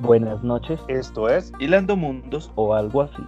Buenas noches Esto es Hilando Mundos. o algo así.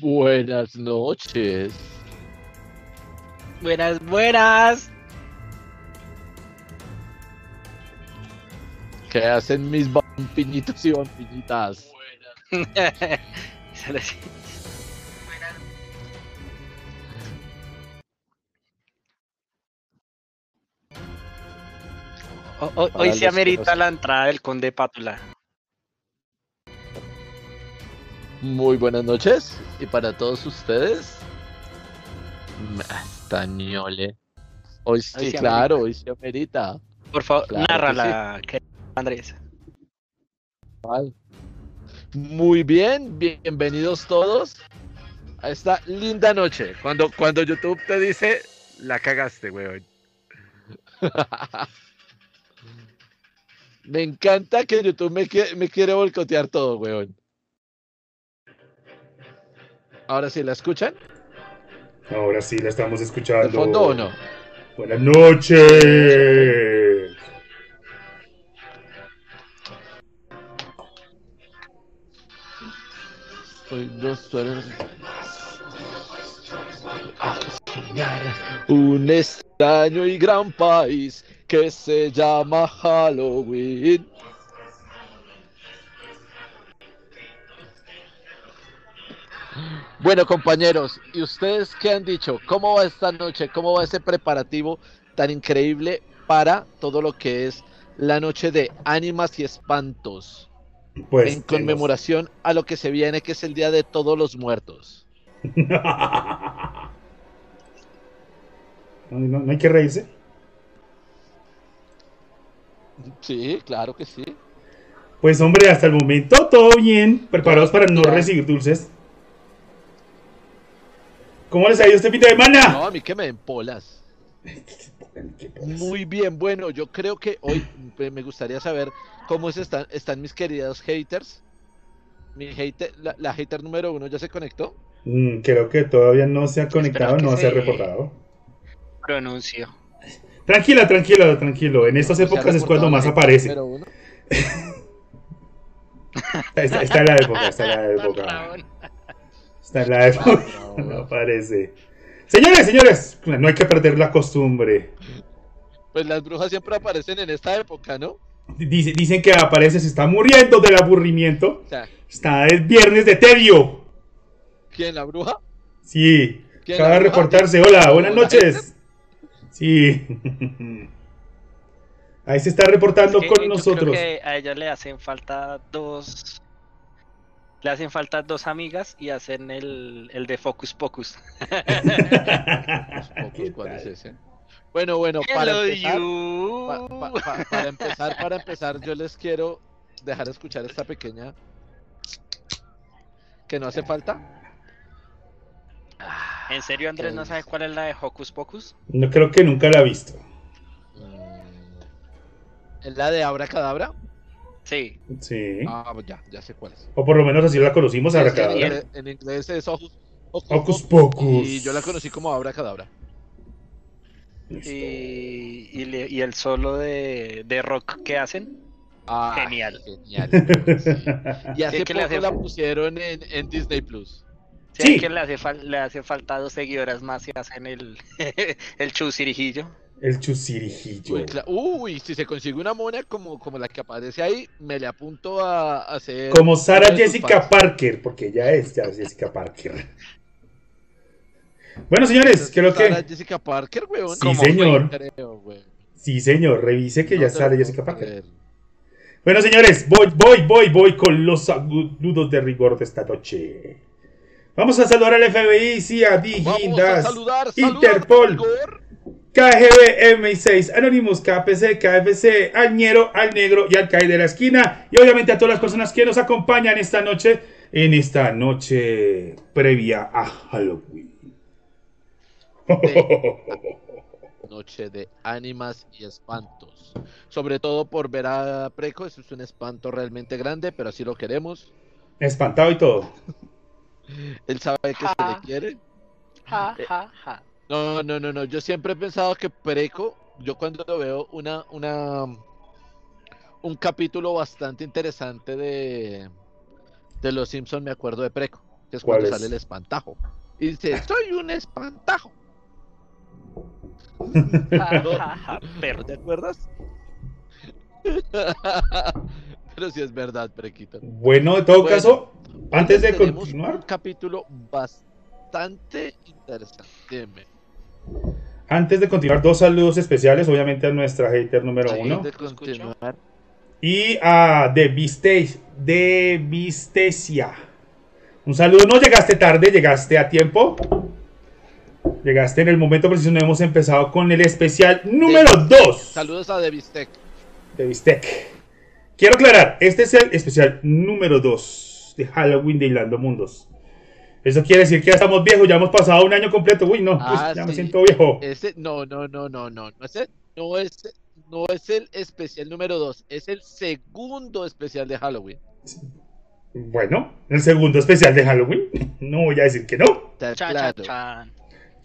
Buenas noches. Buenas, buenas. ¿Qué hacen mis vampinitos y o- Para hoy se amerita la entrada del conde Pátula. Muy buenas noches. Y para todos ustedes, Estañole. Hoy sí, Hoy sí claro, amerita. hoy sí amerita. Por favor, Claro nárrala, que Andrés. Muy bien, bienvenidos todos a esta linda noche. Cuando, cuando YouTube te dice, la cagaste, weón. me encanta que YouTube me, me quiere boicotear todo, weón. Ahora sí, ¿la escuchan? Ahora sí la estamos escuchando. ¿De fondo o no? Buenas noches. Hoy no suena- Un extraño y gran país que se llama Halloween. Bueno, compañeros, ¿y ustedes qué han dicho? ¿Cómo va esta noche? ¿Cómo va ese preparativo tan increíble para todo lo que es la noche de ánimas y espantos? Pues en conmemoración a lo que se viene, que es el Día de Todos los Muertos. no, no- no hay que reírse. Sí, claro que sí. Pues hombre, hasta el momento todo bien. Preparados para no recibir dulces. ¿Cómo les ha ido este fin de semana? No, a mí que me den polas. Muy bien, bueno, yo creo que hoy eh, me gustaría saber cómo se están, están mis queridos haters. Mi hater, la, la hater número uno ya se conectó. Mm, creo que todavía no se ha conectado, no se ha se- reportado. Pronuncio. Tranquila, tranquilo, tranquilo. En estas No ha épocas es cuando más aparece. número uno. Está, está en la época, está en la época. La época. No aparece. Señores, señores, no hay que perder la costumbre. Pues las brujas siempre aparecen en esta época, ¿no? Dice- dicen que aparece, se está muriendo del aburrimiento. O sea, Está el viernes de tedio. ¿quién, la bruja? Sí, ¿Quién, acaba de reportarse. Hola, buenas ¿La noches. Sí. Ahí se está reportando Es que con yo creo nosotros. que a ella le hacen falta dos. Le hacen falta dos amigas y hacen el, el de Focus Pocus. ¿Qué ¿cuál es ese? Bueno, bueno, para empezar, you. pa- pa- pa- para empezar, para empezar, yo les quiero dejar escuchar esta pequeña que no hace falta. ¿En serio, Andrés, no ¿Qué sabe cuál es la de Hocus Pocus? No creo que nunca la ha visto. ¿Es la de Abra Cadabra? Sí. Sí. Ah, ya, ya sé cuál es. O por lo menos así la conocimos ahora que en, en inglés es Hocus Hocus Pocus. Y yo la conocí como Abra Cadabra. Listo. Y, y, le- y el solo de, de rock que hacen. Ah, Genial. Genial. sí. Y hace que poco la pusieron en, en Disney Plus. Sí, Sí. que le hace, fal- le hace falta dos seguidoras más y hacen el, el chusirijillo. El chusirijillo. Uy, si se consigue una mona como, como la que aparece ahí, me le apunto a, a hacer. Como Sara Jessica. Parker, porque ya es es Jessica Parker. Bueno, señores, creo Sara que. Jessica Parker, weón. Sí, ¿Cómo señor. fue? Creo, weón. Sí, señor, revise que No ya sale Jessica Parker. Bueno, señores, voy, voy, voy, voy con los saludos de rigor de esta noche. Vamos a saludar al FBI, CIA, Digindas, saludar, saludar, Interpol, Igor. KGB, MI6, Anonymous, KPC, KFC, al Ñero, al Negro y al Kai de la esquina. Y obviamente a todas las personas que nos acompañan esta noche, en esta noche previa a Halloween. Noche de ánimas y espantos. Sobre todo por ver a Preco, eso es un espanto realmente grande, pero así lo queremos. Espantado y todo. Él sabe que se le quiere. Ja, Eh, ja, ja. No, no, no, no. Yo siempre he pensado que Preco, yo cuando veo una, una, un capítulo bastante interesante de, de Los Simpson, me acuerdo de Preco. que es ¿Cuál cuando es? sale el espantajo. Y dice, soy un espantajo. ¿No te acuerdas? Pero sí es verdad, Prequito. Bueno, en todo Bueno, caso, antes de continuar, un capítulo bastante interesante. Dime. Antes de continuar, dos saludos especiales, obviamente a nuestra hater número uno y a De. Un saludo, no llegaste tarde, llegaste a tiempo. Llegaste en el momento preciso, no hemos empezado con el especial número 2 saludos a Devistec. de Bistec. Quiero aclarar, este es el especial número 2 de Halloween de Hilando Mundos. Eso quiere decir que ya estamos viejos, ya hemos pasado un año completo. Uy, no, Ah, pues, ya me siento viejo. Ese, no, no, no, no, no, no es el, no es, no es el especial número 2, es el segundo especial de Halloween. Bueno, el segundo especial de Halloween. No voy a decir que no. Claro.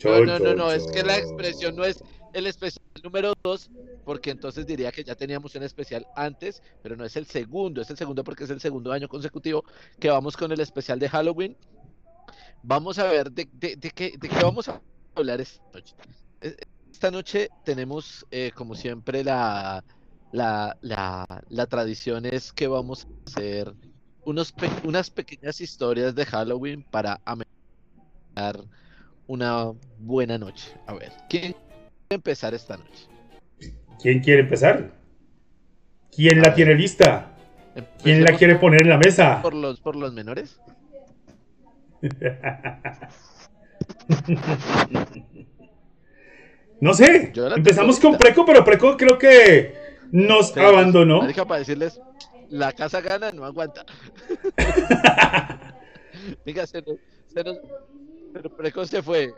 No, no, no, no, es que la expresión no es el especial número 2, porque entonces diría que ya teníamos un especial antes, pero no es el segundo, es el segundo porque es el segundo año consecutivo que vamos con el especial de Halloween. Vamos a ver de, de- de qué, de qué vamos a hablar esta noche. Eh, Esta noche tenemos, eh, como siempre, la, la, la, la tradición es que vamos a hacer unos pe- unas pequeñas historias de Halloween para amenizar una buena noche. A ver, ¿quién quiere empezar esta noche? ¿Quién quiere empezar? ¿Quién la tiene lista? ¿Quién la quiere poner en la mesa? por los por los menores? No sé. Empezamos con. Preco, pero Preco creo que nos Pero, abandonó. marica, para decirles, la casa gana, no aguanta. Venga, se nos, se nos- pero Preco se fue.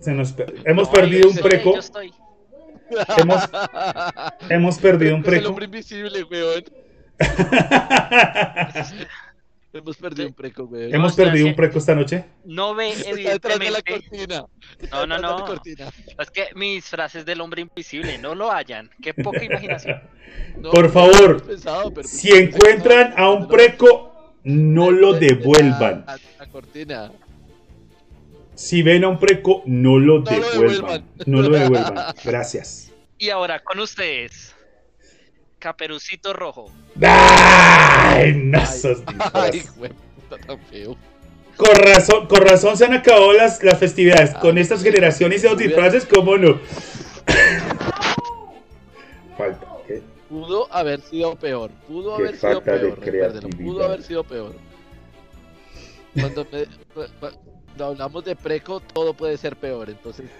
Se nos hemos No, perdido un Preco. Yo estoy. Hemos, hemos perdido un Es el Preco. hombre invisible, weón. Hemos perdido un Preco, weón. Hemos perdido un Preco esta noche. No ve, Está detrás de la evidentemente. cortina. No, no, la no. Es que mis frases del hombre invisible no lo hallan. Qué poca imaginación. No, Por favor, pensado, Si encuentran a un Preco, no lo devuelvan. La, la cortina. Si ven a un Preco, no lo No lo devuelvan. devuelvan. No lo devuelvan. Gracias. Y ahora con ustedes, Caperucito Rojo. ¡Ay! No sos Ay, güey, puta tan feo. Con razón, con razón se han acabado las, las festividades. Con estas generaciones y esos disfraces, ¿cómo no? Falta. ¿qué? Pudo haber sido peor. Pudo Qué haber sido falta de peor. Pudo haber sido peor. Cuando, me- hablamos de preco, todo puede ser peor. Entonces,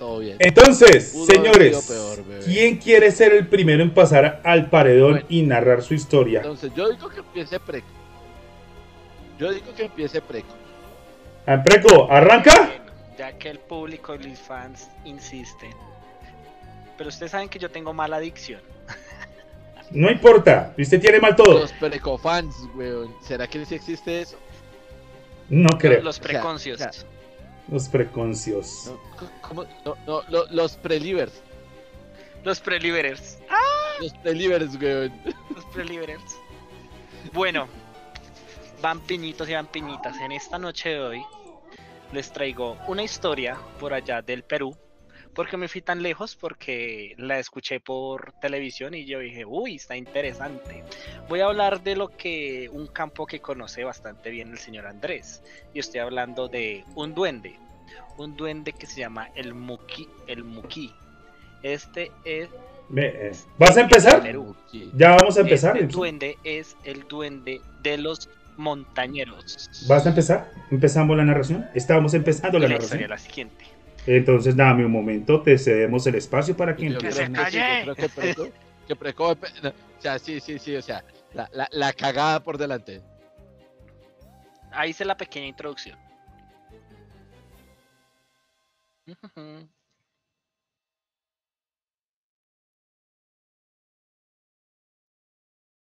todo bien. Entonces, Pudo señores, peor. ¿quién quiere ser el primero en pasar al paredón Bueno. y narrar su historia? Entonces, yo digo que empiece preco. Yo digo que empiece preco. Ah, Preco, ¿arranca? Ya que el público y los fans insisten. Pero ustedes saben que yo tengo mala adicción. No importa, usted tiene mal todo. Los precofans, weón. ¿Será que sí existe eso? No creo. Los O sea, preconcios. o sea, Los preconcios. No, ¿cómo? No, no, lo- los prelivers. Los preliberers. Los prelivers, weón. Los preliberers. Bueno, vampinitos y vampinitas, en esta noche de hoy les traigo una historia por allá del Perú. Porque me fui tan lejos? Porque la escuché por televisión y yo dije, uy, está interesante. Voy a hablar de lo que un campo que conoce bastante bien el señor Andrés. Y estoy hablando de un duende. Un duende que se llama el Muki. El Muki. Este es ¿Vas a empezar? Perú. Ya vamos a empezar. Este duende es el duende de los montañeros. ¿Vas a empezar? ¿Empezamos la narración? Estábamos empezando la la historia narración. es la siguiente. Entonces, dame un momento, te cedemos el espacio para que Que se que sí, calle. yo creo que Preco- que Preco- no, o sea, sí, sí, sí, o sea, la, la, la cagada por delante. Ahí hice la pequeña introducción.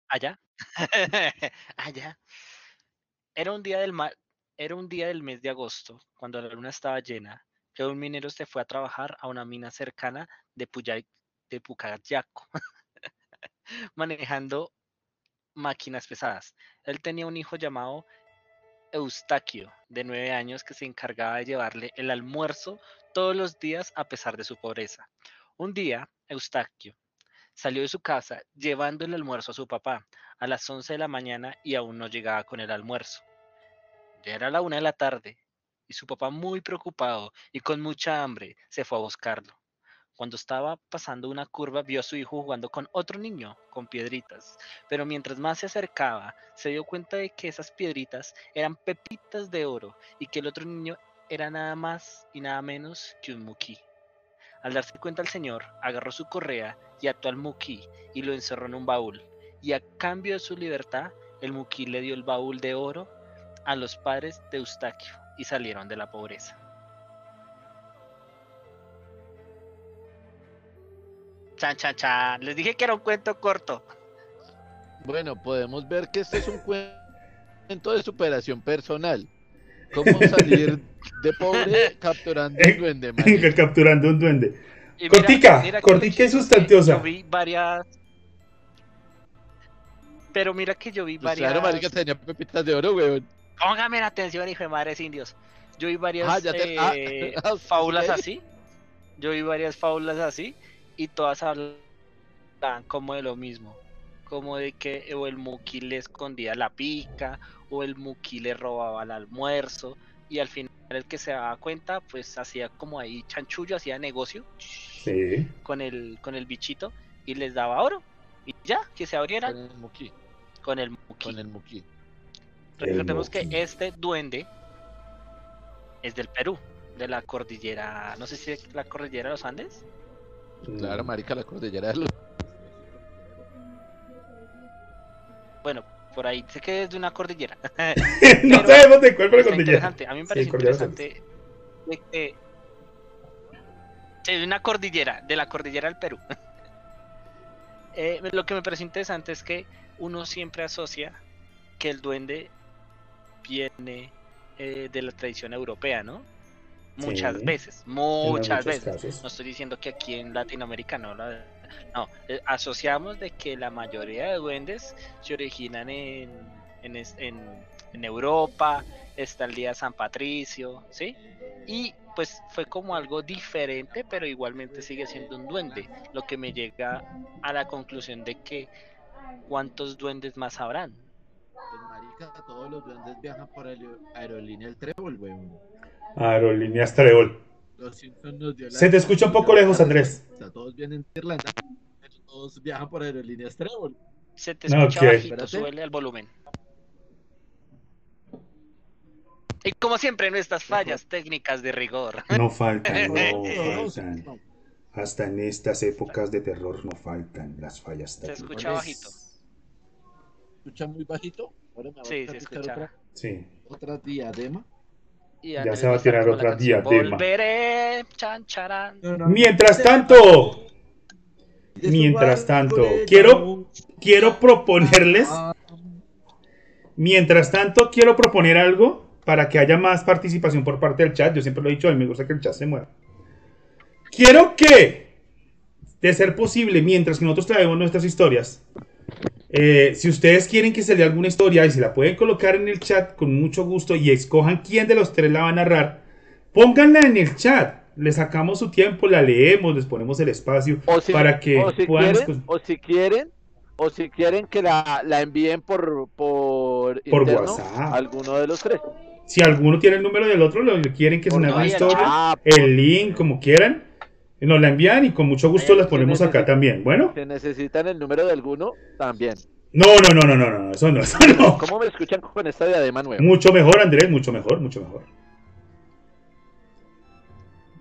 Allá. Allá. Era un día del ma- era un día del mes de agosto, cuando la luna estaba llena, que un minero se fue a trabajar a una mina cercana de, Pucayaco, manejando máquinas pesadas. Él tenía un hijo llamado Eustaquio, de nueve años, que se encargaba de llevarle el almuerzo todos los días a pesar de su pobreza. Un día, Eustaquio salió de su casa llevando el almuerzo a su papá a las 11 de la mañana y aún no llegaba con el almuerzo. Ya era la una de la tarde y su papá muy preocupado y con mucha hambre se fue a buscarlo. Cuando estaba pasando una curva vio a su hijo jugando con otro niño, con piedritas, pero mientras más se acercaba se dio cuenta de que esas piedritas eran pepitas de oro y que el otro niño era nada más y nada menos que un muquí. Al darse cuenta el señor, agarró su correa y ató al muquí y lo encerró en un baúl, y a cambio de su libertad, el muquí le dio el baúl de oro a los padres de Eustaquio y salieron de la pobreza. Chan, chan, chan. Les dije que era un cuento corto. Bueno, podemos ver que este es un cuento de superación personal. ¿Cómo salir de pobre capturando un duende? marica? capturando un duende. Y Cortica, cortica y sustanciosa. Yo vi varias. Pero mira que yo vi Pues varias. claro, marica, tenía pepitas de oro, weón. Póngame la atención, hijo de madres indios. Yo vi varias Ah, te- ah, eh, ah, fábulas así. Yo vi varias fábulas así. Y todas hablan como de lo mismo. Como de que o el Muki le escondía la pica, o el Muki le robaba el almuerzo. Y al final el que se daba cuenta, pues hacía como ahí chanchullo, hacía negocio Sí. con el, con el bichito y les daba oro. Y ya, que se abrieran Con el muki. con el Muki. Con el muki. Recordemos que este duende es del Perú, de la cordillera, no sé si es la cordillera de los Andes. Claro, marica, la cordillera de los... Bueno, por ahí sé que es de una cordillera. no Pero sabemos de cuál, pero Está con interesante, a mí me parece cordillera interesante de que de una cordillera, de la cordillera del Perú. Eh, lo que me parece interesante es que uno siempre asocia que el duende viene eh, de la tradición europea, ¿no? Muchas Sí. veces, muchas veces. casos. No estoy diciendo que aquí en Latinoamérica no. la- no, eh, asociamos de que la mayoría de duendes se originan en, en, en- en Europa, está el día de San Patricio, ¿sí? Y pues fue como algo diferente, pero igualmente sigue siendo un duende, lo que me llega a la conclusión de que ¿cuántos duendes más habrán? Todos los duendes viajan por aer- aerolínea El Trébol, weón. Aerolíneas Trébol. Los Simpsons nos dio la- Se te escucha un poco lejos, Andrés. O sea, todos vienen de Irlanda, pero todos viajan por aerolíneas Trébol. Se te escucha Ok. bajito, súbele al volumen. Y como siempre, nuestras fallas técnicas de rigor. No faltan, no faltan. no. Hasta en estas épocas de terror no faltan las fallas Se técnicas. escucha bajito. ¿Escucha muy bajito? Ahora me va a Sí, escucha. Otra, Sí. otra diadema. Y Ya se va a tirar otra diadema. Volveré, chan. Mientras tanto, mientras tanto, quiero, quiero proponerles, mientras tanto, quiero proponer algo para que haya más participación por parte del chat. Yo siempre lo he dicho, a mí me gusta que el chat se mueva. Quiero que, de ser posible, mientras que nosotros traemos nuestras historias, eh, si ustedes quieren que se lea alguna historia y se la pueden colocar en el chat con mucho gusto y escojan quién de los tres la va a narrar, pónganla en el chat. Le sacamos su tiempo, la leemos, les ponemos el espacio O si, para que o si puedan quieren, o si quieren, o si quieren que la, la envíen por por, Por interno, WhatsApp. alguno de los tres. Si alguno tiene el número del otro, lo quieren que se narre una no, el historia, Ah, el link, como quieran, nos la envían y con mucho gusto Eh, las si ponemos acá también. Bueno, Si necesitan el número de alguno, también. no, no, no, no, no, no, eso no, eso no. ¿Cómo me escuchan con esta diadema nueva? Mucho mejor, Andrés, mucho mejor, mucho mejor.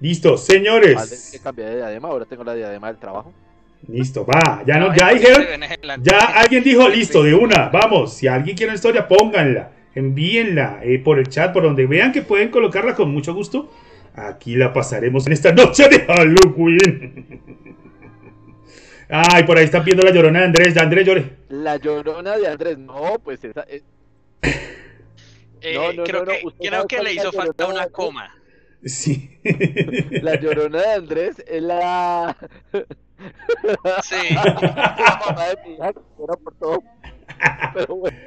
Listo, Vale, que señores. cambié de diadema, ahora tengo la diadema del trabajo. Listo, va. Ya no, No, ya dijeron, se ya alguien dijo listo de una. Vamos, si alguien quiere una historia, pónganla, envíenla eh, por el chat, por donde vean que pueden colocarla con mucho gusto. Aquí la pasaremos en esta noche de Halloween. Ay, por ahí están viendo la llorona de Andrés. Ya Andrés llore. La llorona de Andrés, no, pues esa es. Eh, No, no, creo no, no, que, creo le hizo falta una coma. Sí. La llorona de Andrés es la. Sí. la mamá de mi hija que llora por todo. Pero bueno.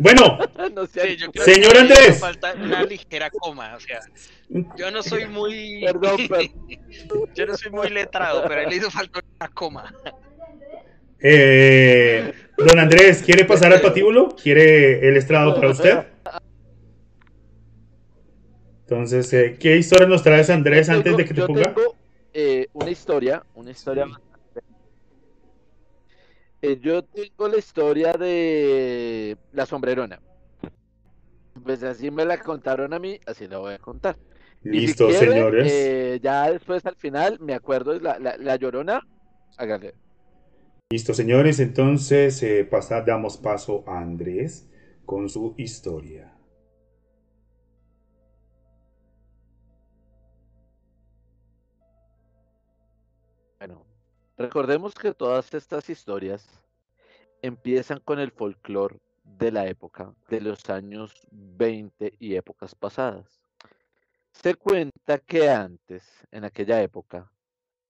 Bueno, señor Andrés. Falta una ligera coma, o sea, yo no soy muy. Perdón, yo no soy muy letrado, pero le hizo falta una coma. Eh, don Andrés, ¿quiere pasar al patíbulo? ¿Quiere el estrado para usted? Entonces, eh, ¿qué historia nos traes, Andrés, antes de que te ponga? Tengo, eh, una historia, una historia. Eh, yo tengo la historia de la sombrerona. Pues así me la contaron a mí, así la voy a contar. Listo, señores. ya después al final me acuerdo de la, la, llorona. Listo, señores. Entonces, damos paso a Andrés con su historia. Recordemos que todas estas historias empiezan con el folclore de la época, de los años 20 y épocas pasadas. Se cuenta que antes, en aquella época,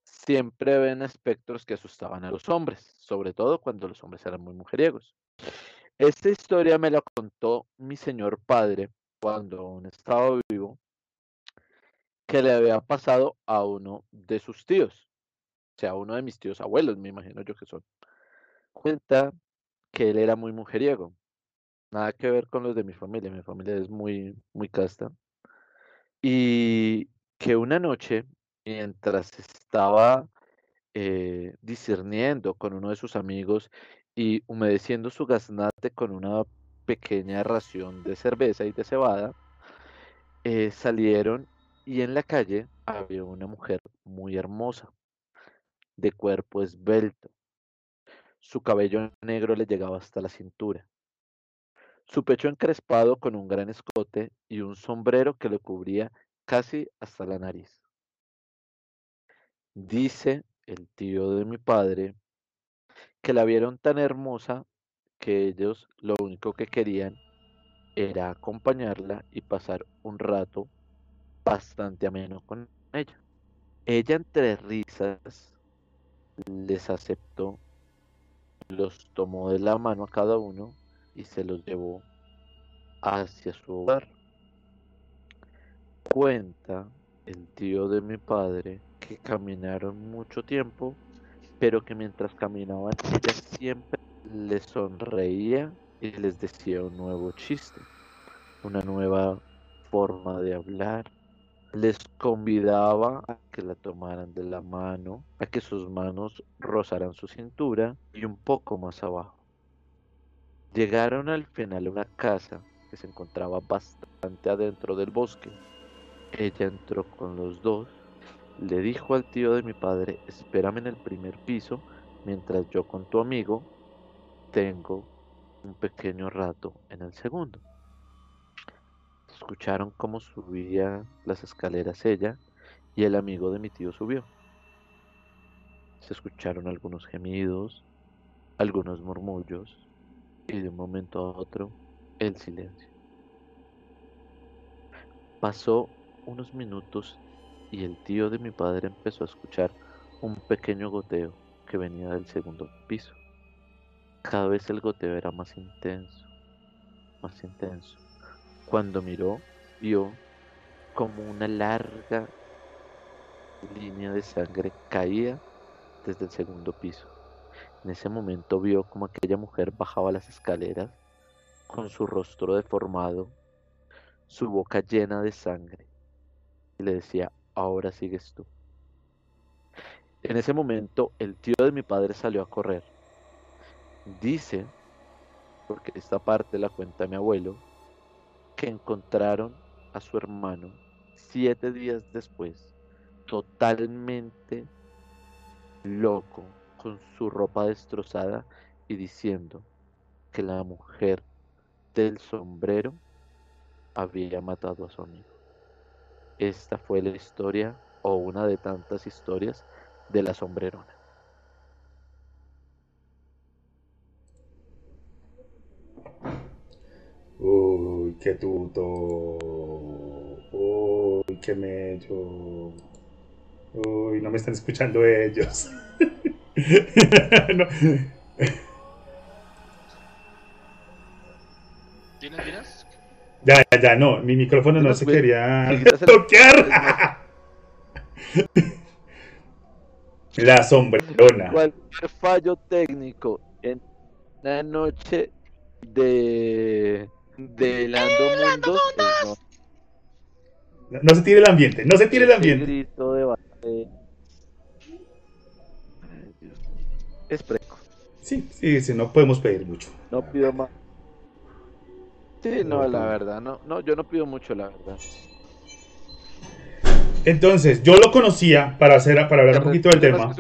siempre ven espectros que asustaban a los hombres, sobre todo cuando los hombres eran muy mujeriegos. Esta historia me la contó mi señor padre cuando aún estaba vivo, que le había pasado a uno de sus tíos sea, uno de mis tíos abuelos, me imagino yo que son, cuenta que él era muy mujeriego. Nada que ver con los de mi familia, mi familia es muy, muy casta. Y que una noche, mientras estaba eh, discerniendo con uno de sus amigos y humedeciendo su gaznate con una pequeña ración de cerveza y de cebada, eh, salieron y en la calle había una mujer muy hermosa de cuerpo esbelto. Su cabello negro le llegaba hasta la cintura. Su pecho encrespado con un gran escote y un sombrero que le cubría casi hasta la nariz. Dice el tío de mi padre que la vieron tan hermosa que ellos lo único que querían era acompañarla y pasar un rato bastante ameno con ella. Ella entre risas les aceptó, los tomó de la mano a cada uno y se los llevó hacia su hogar. Cuenta el tío de mi padre que caminaron mucho tiempo, pero que mientras caminaban siempre les sonreía y les decía un nuevo chiste, una nueva forma de hablar les convidaba a que la tomaran de la mano, a que sus manos rozaran su cintura y un poco más abajo. Llegaron al final a una casa que se encontraba bastante adentro del bosque. Ella entró con los dos, le dijo al tío de mi padre, espérame en el primer piso mientras yo con tu amigo tengo un pequeño rato en el segundo. Escucharon cómo subía las escaleras ella y el amigo de mi tío subió. Se escucharon algunos gemidos, algunos murmullos y de un momento a otro el silencio. Pasó unos minutos y el tío de mi padre empezó a escuchar un pequeño goteo que venía del segundo piso. Cada vez el goteo era más intenso, más intenso. Cuando miró, vio como una larga línea de sangre caía desde el segundo piso. En ese momento vio como aquella mujer bajaba las escaleras con su rostro deformado, su boca llena de sangre, y le decía, ahora sigues tú. En ese momento el tío de mi padre salió a correr. Dice, porque esta parte la cuenta mi abuelo, que encontraron a su hermano siete días después, totalmente loco, con su ropa destrozada y diciendo que la mujer del sombrero había matado a su amigo. Esta fue la historia o una de tantas historias de la sombrerona. Uy, qué tuto. Uy, qué mello. Uy, no me están escuchando ellos. ¿Tienes, tienes? Ya, ya, ya, no, mi micrófono no se quería toquear. La sombrerona. Cualquier fallo técnico en una noche de de Lando Mundos, pues no. No se tire el ambiente, no se tire el ambiente. grito de. Es preco. Sí, sí, sí, no podemos pedir mucho. No pido más. Sí, no, la verdad, no, no, yo no pido mucho, la verdad. Entonces, yo lo conocía, para, hacer, para hablar un poquito del tema,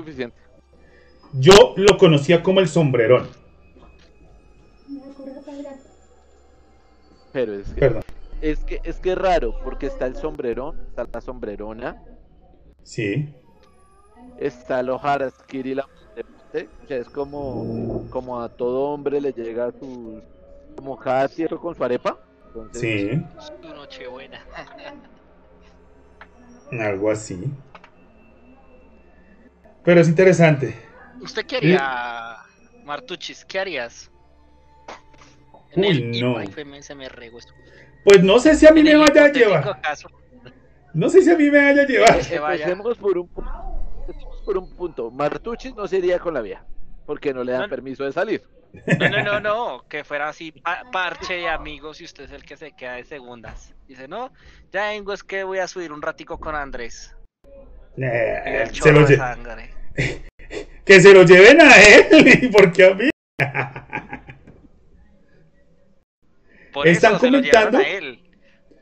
yo lo conocía como el sombrerón. Pero es que, Perdón. es que es que es raro, porque está el sombrerón, está la sombrerona, Sí, está el Haraskiri la Monte, o sea, es como, como a todo hombre le llega su como cada cierto con su arepa. Entonces, sí, Su Nochebuena. algo así. Pero es interesante. ¿Usted qué haría, Martuchis? ¿Qué harías? En Uy, el no. Pues no sé si a mí En me vaya a llevar. caso, No sé si a mí me vaya a llevar. Empecemos por un por un punto. Martuchis no se iría con la vieja, porque no le dan No. permiso de salir. No, no, no, no, que fuera así pa- parche y amigos y usted es el que se queda de segundas. Dice, no, ya vengo, es que voy a subir un ratico con Andrés. Eh, el se lo de sangre. que se lo lleven a él. ¿Y por qué a mí? Por Están eso se lo llevaron comentando- a él.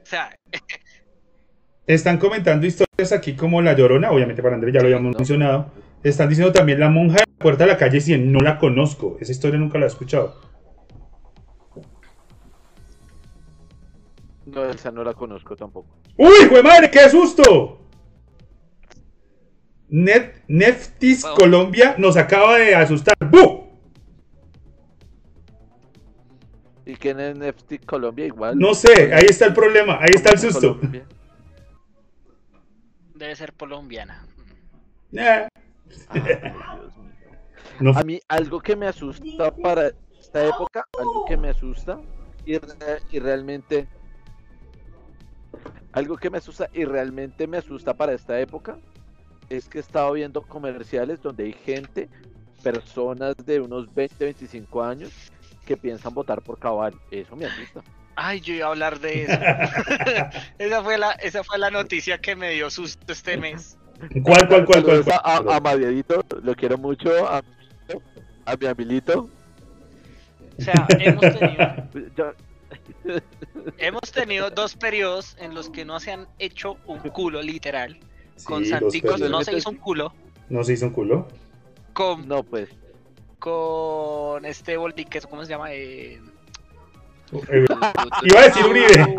O sea, Están comentando historias aquí como La Llorona, obviamente para Andrés ya lo habíamos ¿no? mencionado. Están diciendo también La Monja de la Puerta de la Calle 100, no la conozco. Esa historia nunca la he escuchado. No, esa no la conozco tampoco. ¡Uy, jue madre, qué susto! Net, Neftis. Colombia nos acaba de asustar. ¡Bu! ¿Y quién es Nefty Colombia igual? No sé, ahí está el problema, ahí está el susto. Colombia. debe ser colombiana. Eh, Ay, Dios mío. no A mí algo que me asusta para esta época, algo que me asusta y, re- y realmente algo que me asusta y realmente me asusta para esta época es que he estado viendo comerciales donde hay gente, personas de unos 20, 25 años que piensan votar por cabal. Eso me asusta. Ay, yo iba a hablar de eso. esa, fue la, esa fue la noticia que me dio susto este mes. ¿Cuál, cuál, cuál, cuál? A, a, cuál? a Mariadito, lo quiero mucho, a, a mi amiguito. O sea, hemos tenido, hemos tenido dos periodos en los que no se han hecho un culo, literal. Con Sí, Santicos no se hizo un culo. ¿No se hizo un culo? Con, no, pues. Con este Boldiques, ¿cómo se llama? Eh, Eh, iba a decir Uribe.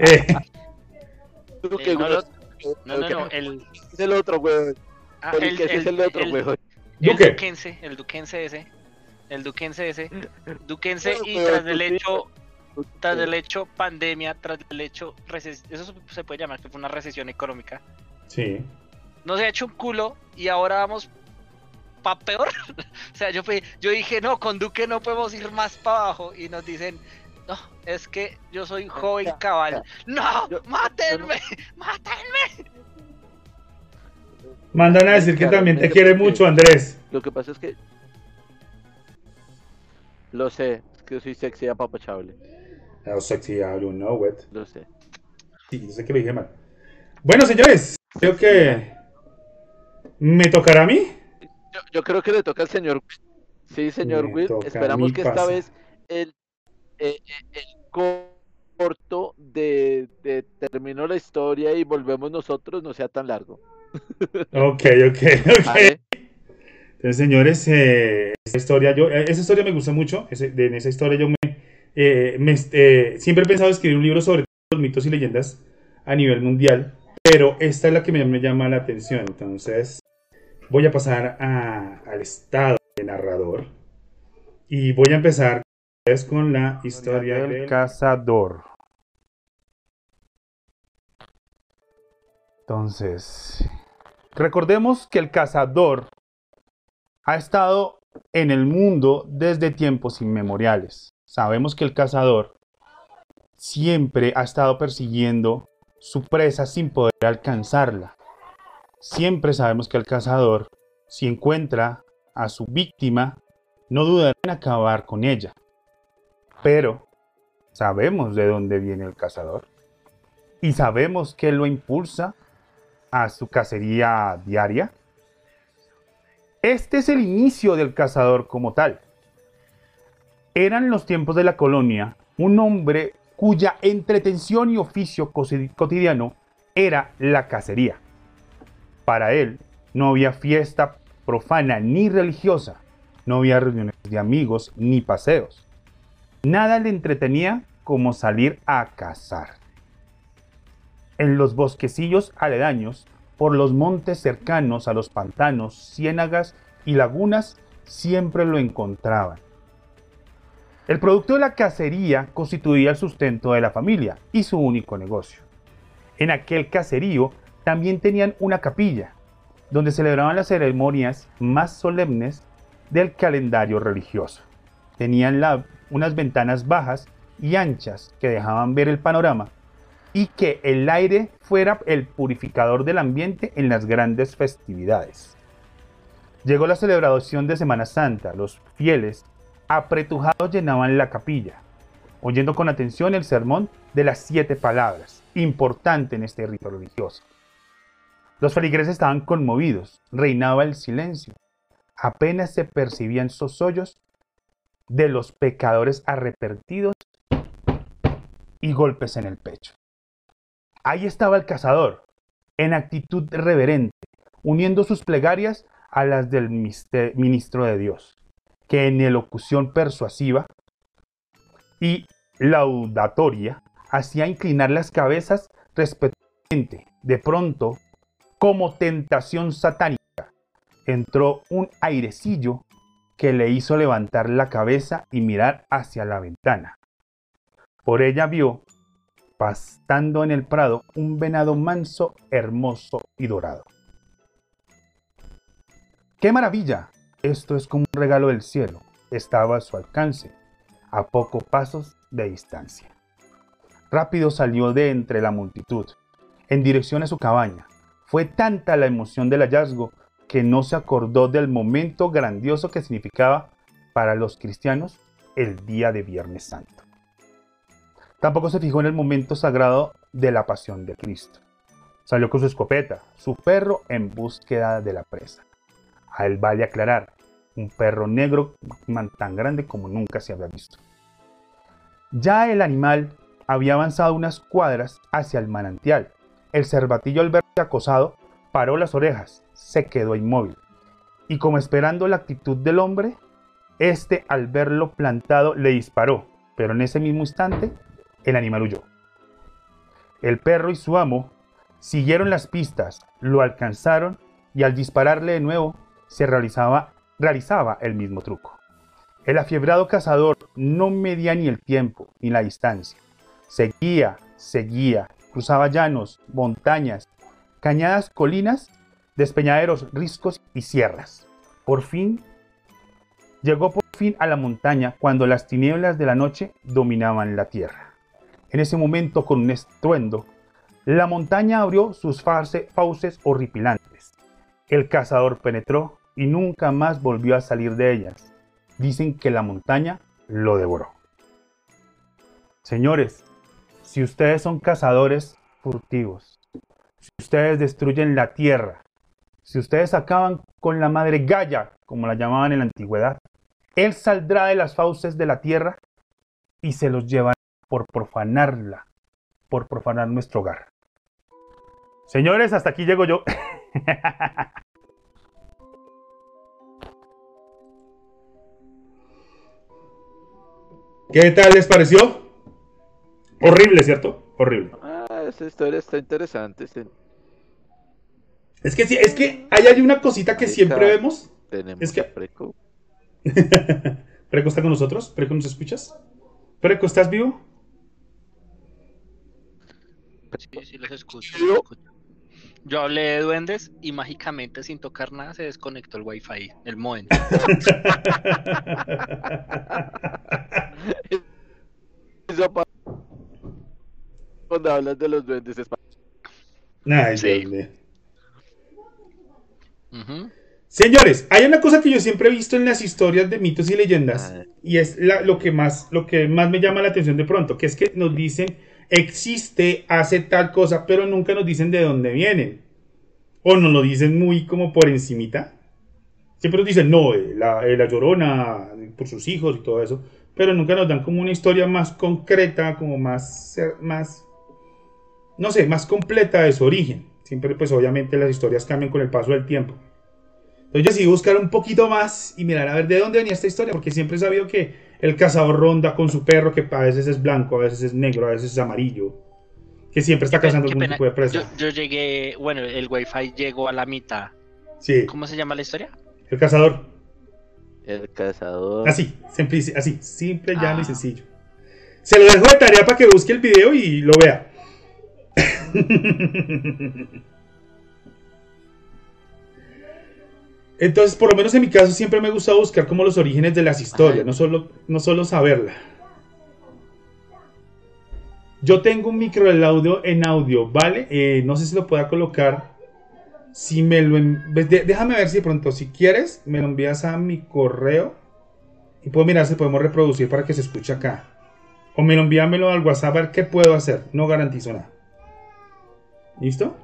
Eh, Eh, que no, güey, no, no, no, el, Es el otro, güey. ah, el, ese es el otro, el- güey. el Duque. duquense, el duquense ese, el duquense ese, duquense y tras el sí, hecho, tras Eh, el hecho pandemia, tras el hecho reces- eso se- se puede llamar que fue una recesión económica. sí. No se ha hecho un culo y ahora vamos pa peor. o sea, yo fui, yo dije, no, con Duque no podemos ir más para abajo y nos dicen, no, es que yo soy joven ya, cabal. No, Yo- mátenme, mátenme. Mandan a decir que también te quiere mucho, Andrés. Lo que pasa es que. Lo sé, es que soy sexy apapachable. Oh, sexy, I don't know it. Lo sé. Sí, yo sé que lo dije mal. Bueno, señores, creo que me tocará a mí. Yo, yo creo que le toca al señor. Sí, señor Will. Esperamos que esta vez el, eh, eh, el corto de, de terminó la historia y volvemos nosotros no sea tan largo. Ok, ok, ok. ¿vale? Entonces, señores, eh, esa historia, yo, eh, esa historia me gusta mucho. ese- de- en esa historia yo me, eh, me, eh, siempre he pensado escribir un libro sobre los mitos y leyendas a nivel mundial, pero esta es la que me, me llama la atención. Entonces, voy a pasar a- al estado de narrador y voy a empezar pues, con la historia del cazador. Entonces, recordemos que el cazador ha estado en el mundo desde tiempos inmemoriales. Sabemos que el cazador siempre ha estado persiguiendo su presa sin poder alcanzarla. Siempre sabemos que el cazador, si encuentra a su víctima, no dudará en acabar con ella. Pero sabemos de dónde viene el cazador y sabemos qué lo impulsa a su cacería diaria. Este es el inicio del cazador como tal. Eran los tiempos de la colonia un hombre cuya entretención y oficio cotidiano era la cacería. Para él no había fiesta profana ni religiosa, no había reuniones de amigos ni paseos. Nada le entretenía como salir a cazar. En los bosquecillos aledaños, por los montes cercanos a los pantanos, ciénagas y lagunas, siempre lo encontraban. El producto de la cacería constituía el sustento de la familia y su único negocio. En aquel caserío también tenían una capilla, donde celebraban las ceremonias más solemnes del calendario religioso. Tenían unas ventanas bajas y anchas que dejaban ver el panorama y que el aire fuera el purificador del ambiente en las grandes festividades. Llegó la celebración de Semana Santa. Los fieles apretujados llenaban la capilla, oyendo con atención el sermón de las siete palabras, importante en este rito religioso. Los feligreses estaban conmovidos, reinaba el silencio. Apenas se percibían sosollos de los pecadores arrepentidos y golpes en el pecho. Ahí estaba el cazador, en actitud reverente, uniendo sus plegarias a las del ministro de Dios que en elocución persuasiva y laudatoria hacía inclinar las cabezas respetuosamente. De pronto, como tentación satánica, entró un airecillo que le hizo levantar la cabeza y mirar hacia la ventana. Por ella vio, pastando en el prado, un venado manso, hermoso y dorado. ¡Qué maravilla! Esto es como un regalo del cielo. Estaba a su alcance, a pocos pasos de distancia. Rápido salió de entre la multitud, en dirección a su cabaña. Fue tanta la emoción del hallazgo que no se acordó del momento grandioso que significaba para los cristianos el día de Viernes Santo. Tampoco se fijó en el momento sagrado de la pasión de Cristo. Salió con su escopeta, su perro en búsqueda de la presa. A él vale aclarar, un perro negro tan grande como nunca se había visto. Ya el animal había avanzado unas cuadras hacia el manantial. El cervatillo al verse acosado paró las orejas, se quedó inmóvil. Y como esperando la actitud del hombre, este al verlo plantado le disparó, pero en ese mismo instante el animal huyó. El perro y su amo siguieron las pistas, lo alcanzaron y al dispararle de nuevo se realizaba, realizaba el mismo truco. El afiebrado cazador no medía ni el tiempo ni la distancia. Seguía, seguía, cruzaba llanos, montañas, cañadas, colinas, despeñaderos, riscos y sierras. Por fin, llegó por fin a la montaña cuando las tinieblas de la noche dominaban la tierra. En ese momento, con un estruendo, la montaña abrió sus fauces horripilantes. El cazador penetró y nunca más volvió a salir de ellas. Dicen que la montaña lo devoró. Señores, si ustedes son cazadores furtivos, si ustedes destruyen la tierra, si ustedes acaban con la madre Gaia, como la llamaban en la antigüedad, Él saldrá de las fauces de la tierra y se los llevará por profanarla, por profanar nuestro hogar. Señores, hasta aquí llego yo. ¿Qué tal les pareció? Horrible, ¿cierto? Horrible. Ah, esa historia está interesante. Es que sí, es que hay, hay una cosita que siempre vemos. Tenemos es que... Preco. ¿Preco está con nosotros? ¿Preco nos escuchas? ¿Preco, estás vivo? Sí, sí, los escucho. Yo hablé de duendes y mágicamente sin tocar nada se desconectó el wifi, el modem. cuando hablas de los duendes españoles. Ay, Sí. Dios mío. Ujú. Señores, hay una cosa que yo siempre he visto en las historias de mitos y leyendas Ay. y es la- lo, que más, lo que más me llama la atención de pronto, que es que nos dicen existe, hace tal cosa, pero nunca nos dicen de dónde vienen. O nos lo dicen muy como por encimita. Siempre nos dicen, no, eh, la, eh, la llorona por sus hijos y todo eso, pero nunca nos dan como una historia más concreta, como más, más, no sé, más completa de su origen. Siempre, pues obviamente las historias cambian con el paso del tiempo. Entonces yo decidí buscar un poquito más y mirar a ver de dónde venía esta historia, porque siempre he sabido que el cazador ronda con su perro, que a veces es blanco, a veces es negro, a veces es amarillo, que siempre está cazando algún pena. tipo de presa. Yo, yo llegué, bueno, el wifi llegó a la mitad. Sí, ¿Cómo se llama la historia? el cazador. El cazador. Así, simple, así, simple, llano y Ah. sencillo. Se lo dejo de tarea para que busque el video y lo vea. Entonces, por lo menos en mi caso, siempre me gusta buscar como los orígenes de las historias, no solo, no solo saberla. Yo tengo un micro del audio en audio, ¿vale? Eh, no sé si lo pueda colocar. Si me lo de- déjame ver si de pronto, si quieres, me lo envías a mi correo y puedo mirar si podemos reproducir para que se escuche acá. O me lo envíamelo al WhatsApp a ver qué puedo hacer. No garantizo nada. ¿Listo?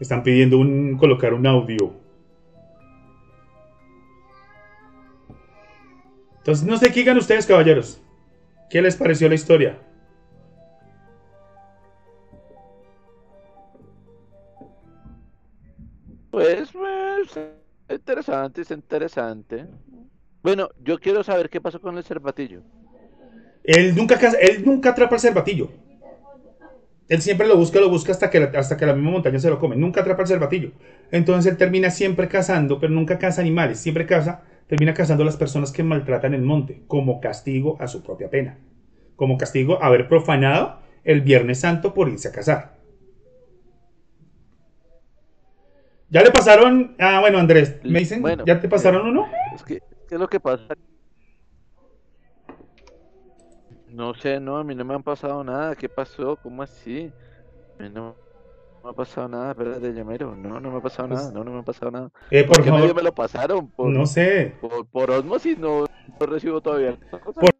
Están pidiendo un, colocar un audio. Entonces, no sé qué digan ustedes, caballeros. ¿Qué les pareció la historia? Pues, pues, interesante, es interesante. Bueno, yo quiero saber qué pasó con el cervatillo. Él nunca, él nunca atrapa el cervatillo. Él siempre lo busca, lo busca hasta que, la, hasta que la misma montaña se lo come. Nunca atrapa el cervatillo. Entonces él termina siempre cazando, pero nunca caza animales. Siempre caza, termina cazando a las personas que maltratan el monte, como castigo a su propia pena. Como castigo a haber profanado el Viernes Santo por irse a cazar. Ya le pasaron. Ah, bueno, Andrés, me dicen. Bueno, ¿Ya te pasaron uno? Es que, ¿qué es lo que pasa? No sé, no, a mí no me han pasado nada. ¿Qué pasó? ¿Cómo así? A mí no me ha pasado nada, espérate, llamero. No, no me ha pasado Pues- nada, no, no me ha pasado nada. Eh, ¿Por por qué medio me lo pasaron? Por, No sé. por, por osmosis no, no recibo todavía. Por-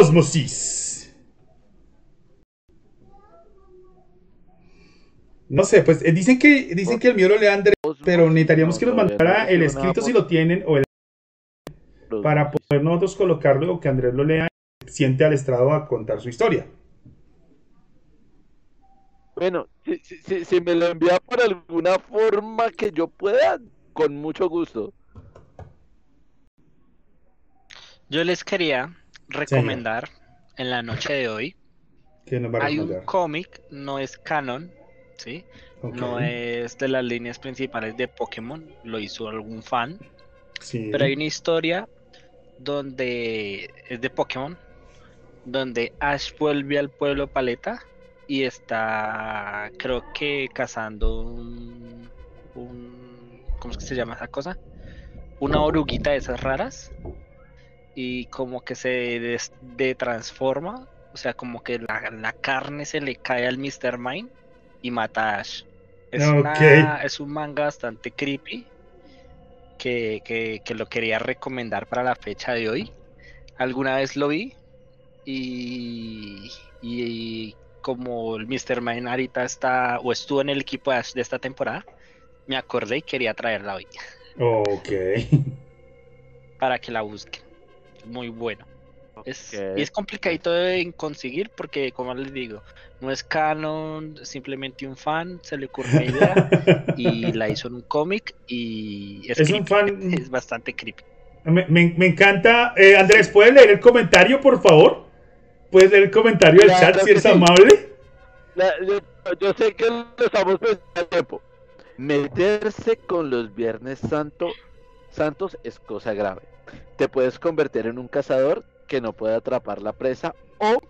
Osmosis. No sé, pues eh, dicen que dicen que el mío lo lea Andrés, pero necesitaríamos no, que nos no mandara el escrito si lo tienen o el para poder nosotros colocarlo o que Andrés lo lea siente al estrado a contar su historia. Bueno, si, si, si, si me lo envía por alguna forma que yo pueda, con mucho gusto. Yo les quería recomendar en la noche de hoy. Que nos va a Hay un cómic, no es canon, ¿sí? No es de las líneas principales de Pokémon, lo hizo algún fan. sí. Pero hay una historia donde es de Pokémon, donde Ash vuelve al pueblo Paleta y está, creo que cazando un, un ¿cómo es que se llama esa cosa? Una oruguita de esas raras y como que se des- de transforma, o sea, como que la, la carne se le cae al Mr. Mime y mata a Ash. Es, una- es un manga bastante creepy que, que- que lo quería recomendar para la fecha de hoy. Alguna vez lo vi y, y como el Mr. Mime ahorita está o estuvo en el equipo de esta temporada, me acordé y quería traerla hoy Ok. para que la busquen. Muy bueno. Es. Y es complicadito de conseguir porque, como les digo, no es canon, simplemente un fan se le ocurrió una idea y la hizo en un cómic y es, Es un fan- es bastante creepy. Me, me- me encanta. Eh, Andrés, ¿puedes leer el comentario, por favor? ¿Puedes leer el comentario del chat si sí. amable? La- yo, yo sé que lo estamos pensando a tiempo. Meterse con los Viernes Santo, Santos es cosa grave. Te puedes convertir en un cazador que no puede atrapar la presa o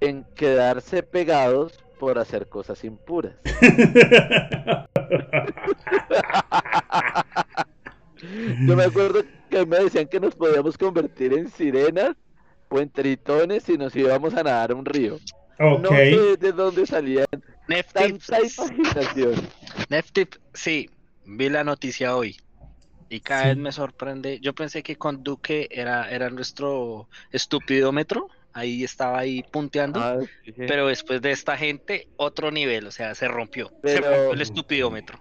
en quedarse pegados por hacer cosas impuras. Yo me acuerdo que me decían que nos podíamos convertir en sirenas o en tritones si nos íbamos a nadar a un río. Ok. No sé de dónde salían Neftip. Neftip, sí, vi la noticia hoy. Y cada Sí. vez me sorprende. Yo pensé que con Duque era, era nuestro estupidómetro. Ahí estaba ahí punteando. Ah, sí. Pero después de esta gente, otro nivel. O sea, se rompió. Se rompió el estupidómetro.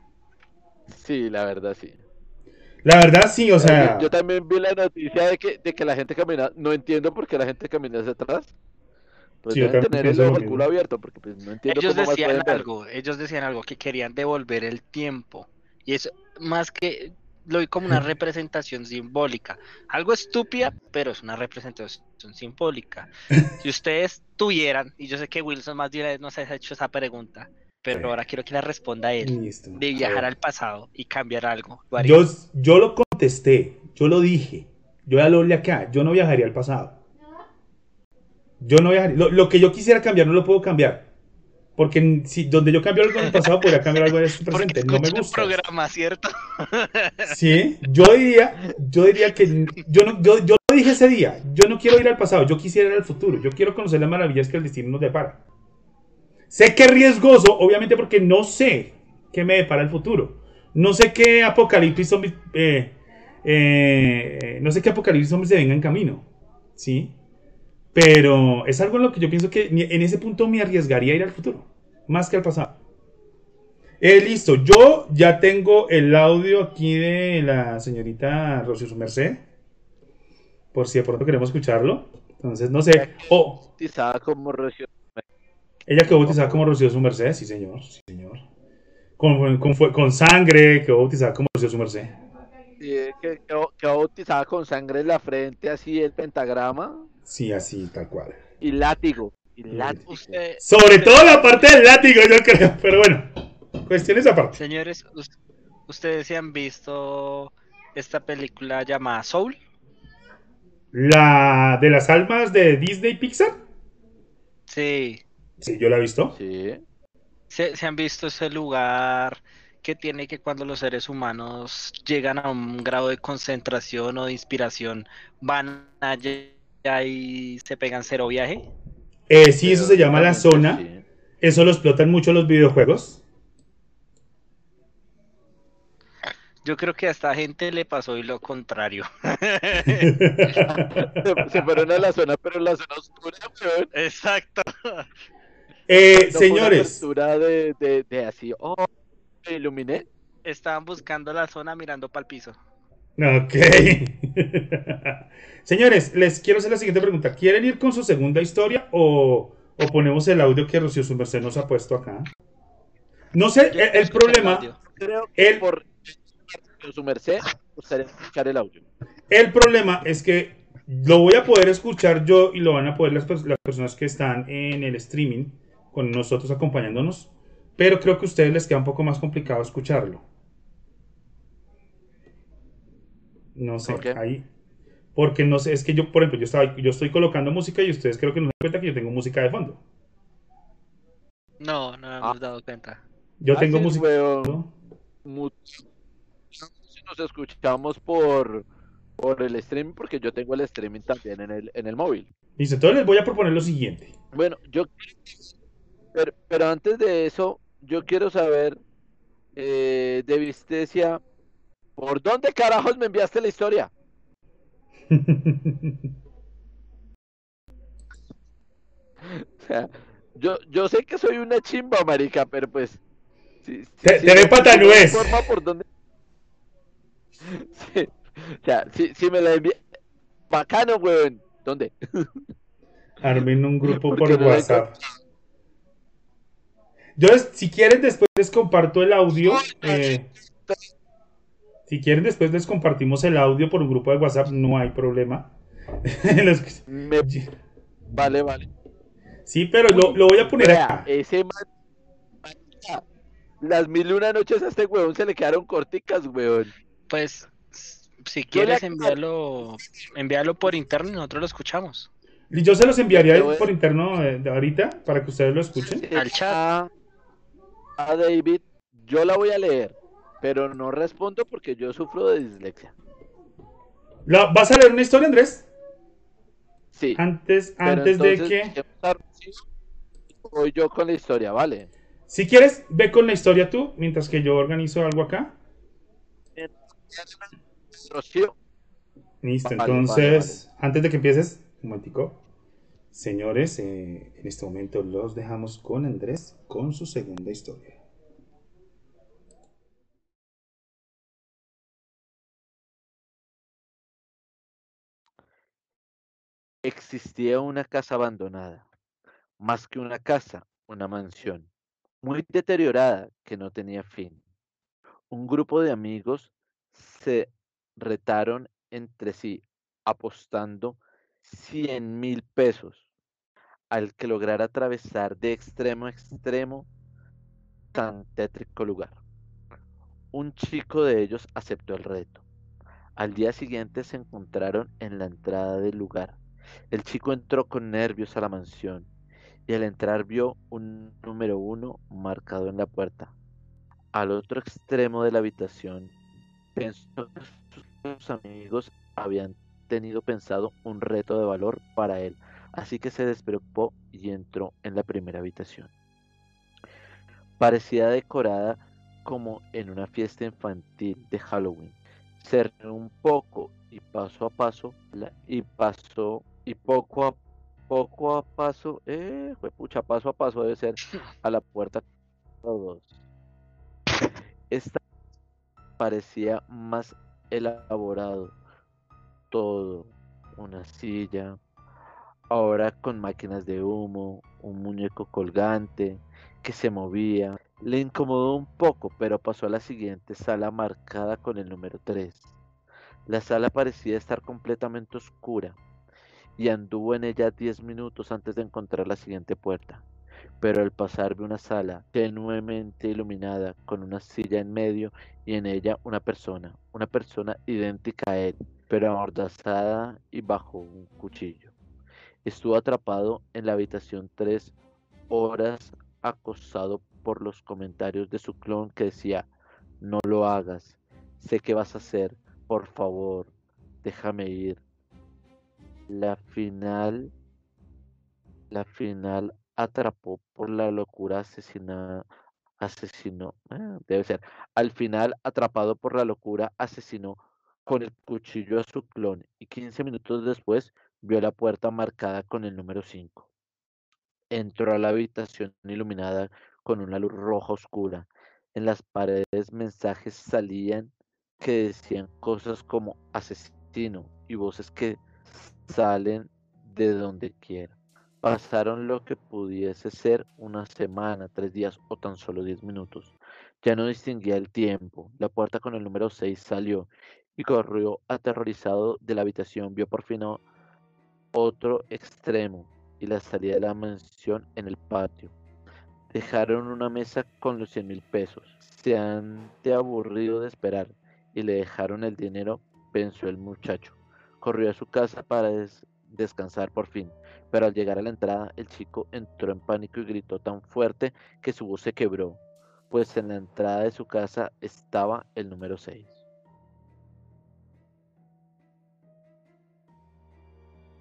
Sí, la verdad sí. La verdad, sí, o sea. yo, yo también vi la noticia de que, de que la gente camina, no entiendo por qué la gente camina hacia atrás. Pues Sí, yo deben también tener el ojo, el mismo. culo abierto, porque pues no entiendo Ellos cómo más decían algo, ellos decían algo, que querían devolver el tiempo. Y es más que lo vi como una representación simbólica. Algo estúpida, pero es una representación simbólica. Si ustedes tuvieran, y yo sé que Wilson más de una vez nos ha hecho esa pregunta, pero Sí. ahora quiero que la responda él. Listo. De viajar al pasado y cambiar algo. Yo, yo lo contesté, yo lo dije. Yo ya lo hablé acá. Yo no viajaría al pasado. Yo no viajaría. Lo, lo que yo quisiera cambiar no lo puedo cambiar. Porque si, donde yo cambio algo en el pasado, podría cambiar algo en el Porque presente. No me gusta. programa, ¿cierto? Sí, yo diría, yo diría que yo no, yo, yo lo dije ese día, yo no quiero ir al pasado, yo quisiera ir al futuro, yo quiero conocer las maravillas que el destino nos depara. Sé que es riesgoso, obviamente porque no sé qué me depara el futuro. No sé qué apocalipsis zombies, eh, eh, no sé qué apocalipsis zombies se venga en camino, ¿sí? Pero es algo en lo que yo pienso que en ese punto me arriesgaría a ir al futuro, más que al pasado. Eh, listo, yo ya tengo el audio aquí de la señorita Rocío Merced. Por si de pronto queremos escucharlo. Entonces, no sé. Oh, como Rocío. Ella quedó bautizada como Rocío Su Merced. Sí, señor. Sí, señor. Con, con, fue- con sangre, quedó bautizada como Rocío Su Merced. Sí, que, que, que bautizada con sangre en la frente, así el pentagrama Sí, así, tal cual. y látigo. Y látigo. Usted, Sobre todo la parte del látigo, yo creo. Pero bueno, cuestiones aparte. señores, us- ¿ustedes se han visto esta película llamada Soul? La de las almas de Disney Pixar. Sí. Sí, yo la he visto. Sí. ¿Se, se han visto ese lugar que tiene que cuando los seres humanos llegan a un grado de concentración o de inspiración, van allá y se pegan cero viaje? Eh, sí, eso se llama la zona. Sí. Eso lo explotan mucho los videojuegos. Yo creo que a esta gente le pasó y lo contrario. Se, se fueron a la zona, pero la zona oscura, weón. Exacto. Eh, No fue una señores, de, de, de así, oh, me iluminé. Estaban buscando la zona mirando para el piso. ok. señores, les quiero hacer la siguiente pregunta. ¿Quieren ir con su segunda historia o, o ponemos el audio que Rocío Su Merced nos ha puesto acá? No sé, Yo el, problema. Creo que El- por su merced, gustaría escuchar el audio. el problema es que lo voy a poder escuchar yo y lo van a poder las, las personas que están en el streaming con nosotros acompañándonos, pero creo que a ustedes les queda un poco más complicado escucharlo. No sé, ¿Por qué? ahí. Porque no sé, es que yo, por ejemplo, yo, estaba, yo estoy colocando música y ustedes creo que no se dan cuenta que yo tengo música de fondo. No, no hemos dado cuenta. Yo Ah, tengo música. weón. ¿no? Nos escuchamos por, por el streaming, porque yo tengo el streaming también en el, en el móvil. Listo, entonces les voy a proponer lo siguiente. Bueno, yo. Pero, pero antes de eso, yo quiero saber, eh, de Vistecia, ¿por dónde carajos me enviaste la historia? O sea, yo, yo sé que soy una chimba, marica, pero pues. Si, si- Te- si te ve patanuez. forma por dónde. Sí, O sea, si, si me la envía. Bacano, weón. ¿Dónde? Armen un grupo por no WhatsApp. Yo, si quieren, después les comparto el audio. eh, si quieren, después les compartimos el audio por un grupo de WhatsApp, no hay problema. Los- Me... Vale, vale. sí, pero lo, lo voy a poner Vea, acá. ese man. Las mil y una noches a este weón se le quedaron corticas, weón. Pues, si quieres enviarlo, enviarlo por interno y nosotros lo escuchamos. Y Yo se los enviaría por interno eh, de ahorita para que ustedes lo escuchen. Al chat. A, David, yo la voy a leer, pero no respondo porque yo sufro de dislexia. La- ¿Vas a leer una historia, Andrés? Sí. Antes, antes de que. voy yo con la historia, ¿vale? Si quieres, ve con la historia tú, mientras que yo organizo algo acá. Rocío. Listo, Vale, entonces, antes de que empieces, un momentico. Señores, eh, en este momento los dejamos con Andrés con su segunda historia. Existía una casa abandonada, más que una casa, una mansión, muy deteriorada que no tenía fin. Un grupo de amigos se retaron entre sí apostando 100 mil pesos al que lograra atravesar de extremo a extremo tan tétrico lugar. Un chico de ellos aceptó el reto. Al día siguiente se encontraron en la entrada del lugar. El chico entró con nervios a la mansión y al entrar vio un número uno marcado en la puerta. Al otro extremo de la habitación pensó que sus amigos habían tenido pensado un reto de valor para él, así que se despreocupó y entró en la primera habitación. Parecía decorada como en una fiesta infantil de Halloween. Se rió un poco y paso a paso la- y pasó y poco a poco a paso, eh, pucha, paso a paso debe ser a la puerta todos. Esta parecía más elaborado todo, una silla, ahora con máquinas de humo, un muñeco colgante que se movía. Le incomodó un poco, pero pasó a la siguiente sala marcada con el número 3. La sala parecía estar completamente oscura y anduvo en ella 10 minutos antes de encontrar la siguiente puerta. Pero al pasar vio una sala tenuemente iluminada con una silla en medio y en ella una persona, una persona idéntica a él, pero amordazada y bajo un cuchillo. Estuvo atrapado en la habitación tres horas acosado por los comentarios de su clon que decía, no lo hagas, sé qué vas a hacer, por favor, déjame ir. La final, la final atrapó por la locura asesinada, asesinó, ah, debe ser, al final atrapado por la locura asesinó con el cuchillo a su clon y 15 minutos después vio la puerta marcada con el número 5. Entró a la habitación iluminada con una luz roja oscura. En las paredes mensajes salían que decían cosas como asesino y voces que salen de donde quiera. Pasaron lo que pudiese ser una semana, tres días o tan solo diez minutos. Ya no distinguía el tiempo. La puerta con el número 6 salió y corrió aterrorizado de la habitación. Vio por fin otro extremo y la salida de la mansión en el patio. Dejaron una mesa con los 100 mil pesos. Se han aburrido de esperar y le dejaron el dinero, pensó el muchacho. Corrió a su casa para descansar por fin, pero al llegar a la entrada el chico entró en pánico y gritó tan fuerte que su voz se quebró, pues en la entrada de su casa estaba el número 6.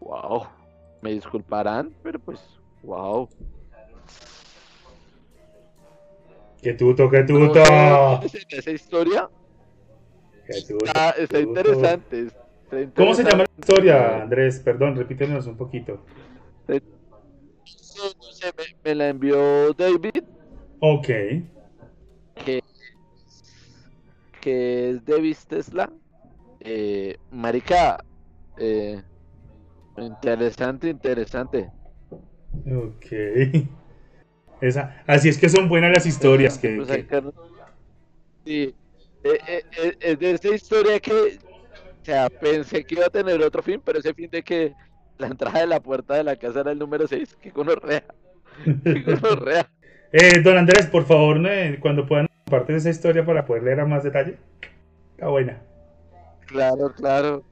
Wow, me disculparán, pero pues, wow. ¡Qué tuto, qué ¿Cómo tuto! Esa historia ¡Qué tuto, está, está tuto! interesante. ¿Cómo se llama la historia, Andrés? Perdón, repítenos un poquito. Me, me la envió David, Ok. que, que es David Tesla. Eh, marica, eh, interesante, interesante. Ok. Esa, así es que son buenas las historias. Que, Pues que- que- Sí, eh, es de esta historia que, sea, pensé que iba a tener otro fin, pero ese fin de que la entrada de la puerta de la casa era el número 6, que gonorrea, que gonorrea. Eh, don Andrés, por favor, ¿no? Cuando puedan compartir esa historia para poder leer a más detalle. Está buena. Claro, claro.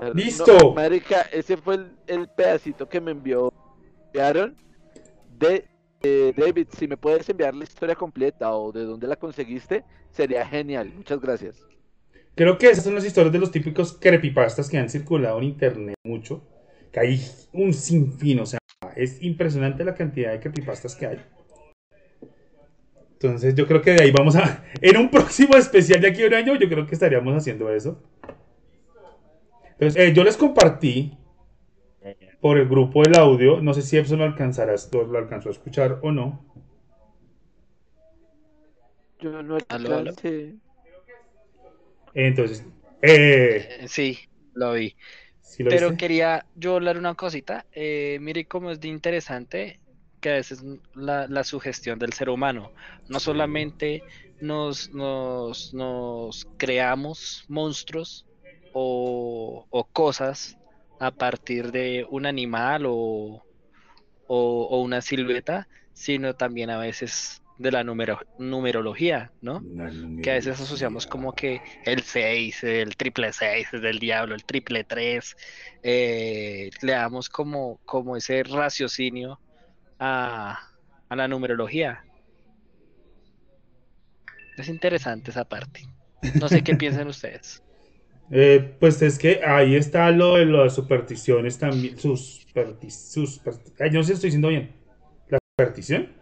No, ¡Listo! marica, ese fue el, el pedacito que me envió enviaron de eh, David. Si me puedes enviar la historia completa o de dónde la conseguiste, sería genial. Muchas gracias. Creo que esas son las historias de los típicos creepypastas que han circulado en internet mucho. Que hay un sinfín, o sea, es impresionante la cantidad de creepypastas que hay. Entonces yo creo que de ahí vamos a... En un próximo especial de aquí a un año yo creo que estaríamos haciendo eso. Entonces eh, yo les compartí por el grupo del audio. No sé si Epson lo alcanzarás, lo alcanzó a escuchar o no. Yo no alcancé. Entonces, eh, Eh, Sí, lo vi. ¿sí lo Pero viste? quería yo hablar una cosita. Eh, mire cómo es de interesante que a veces la, la sugestión del ser humano. No solamente nos, nos, nos creamos monstruos o, o cosas a partir de un animal o, o, o una silueta, sino también a veces de la numero- numerología, ¿no? que a veces asociamos como que el 6, el triple 6 es del diablo, el triple 3, eh, le damos como, como ese raciocinio a, a la numerología. Es interesante esa parte. No sé qué piensan ustedes. Eh, pues es que ahí está lo de las supersticiones también. Sus, perti- sus perti- ay, no sé si estoy diciendo bien. ¿La superstición?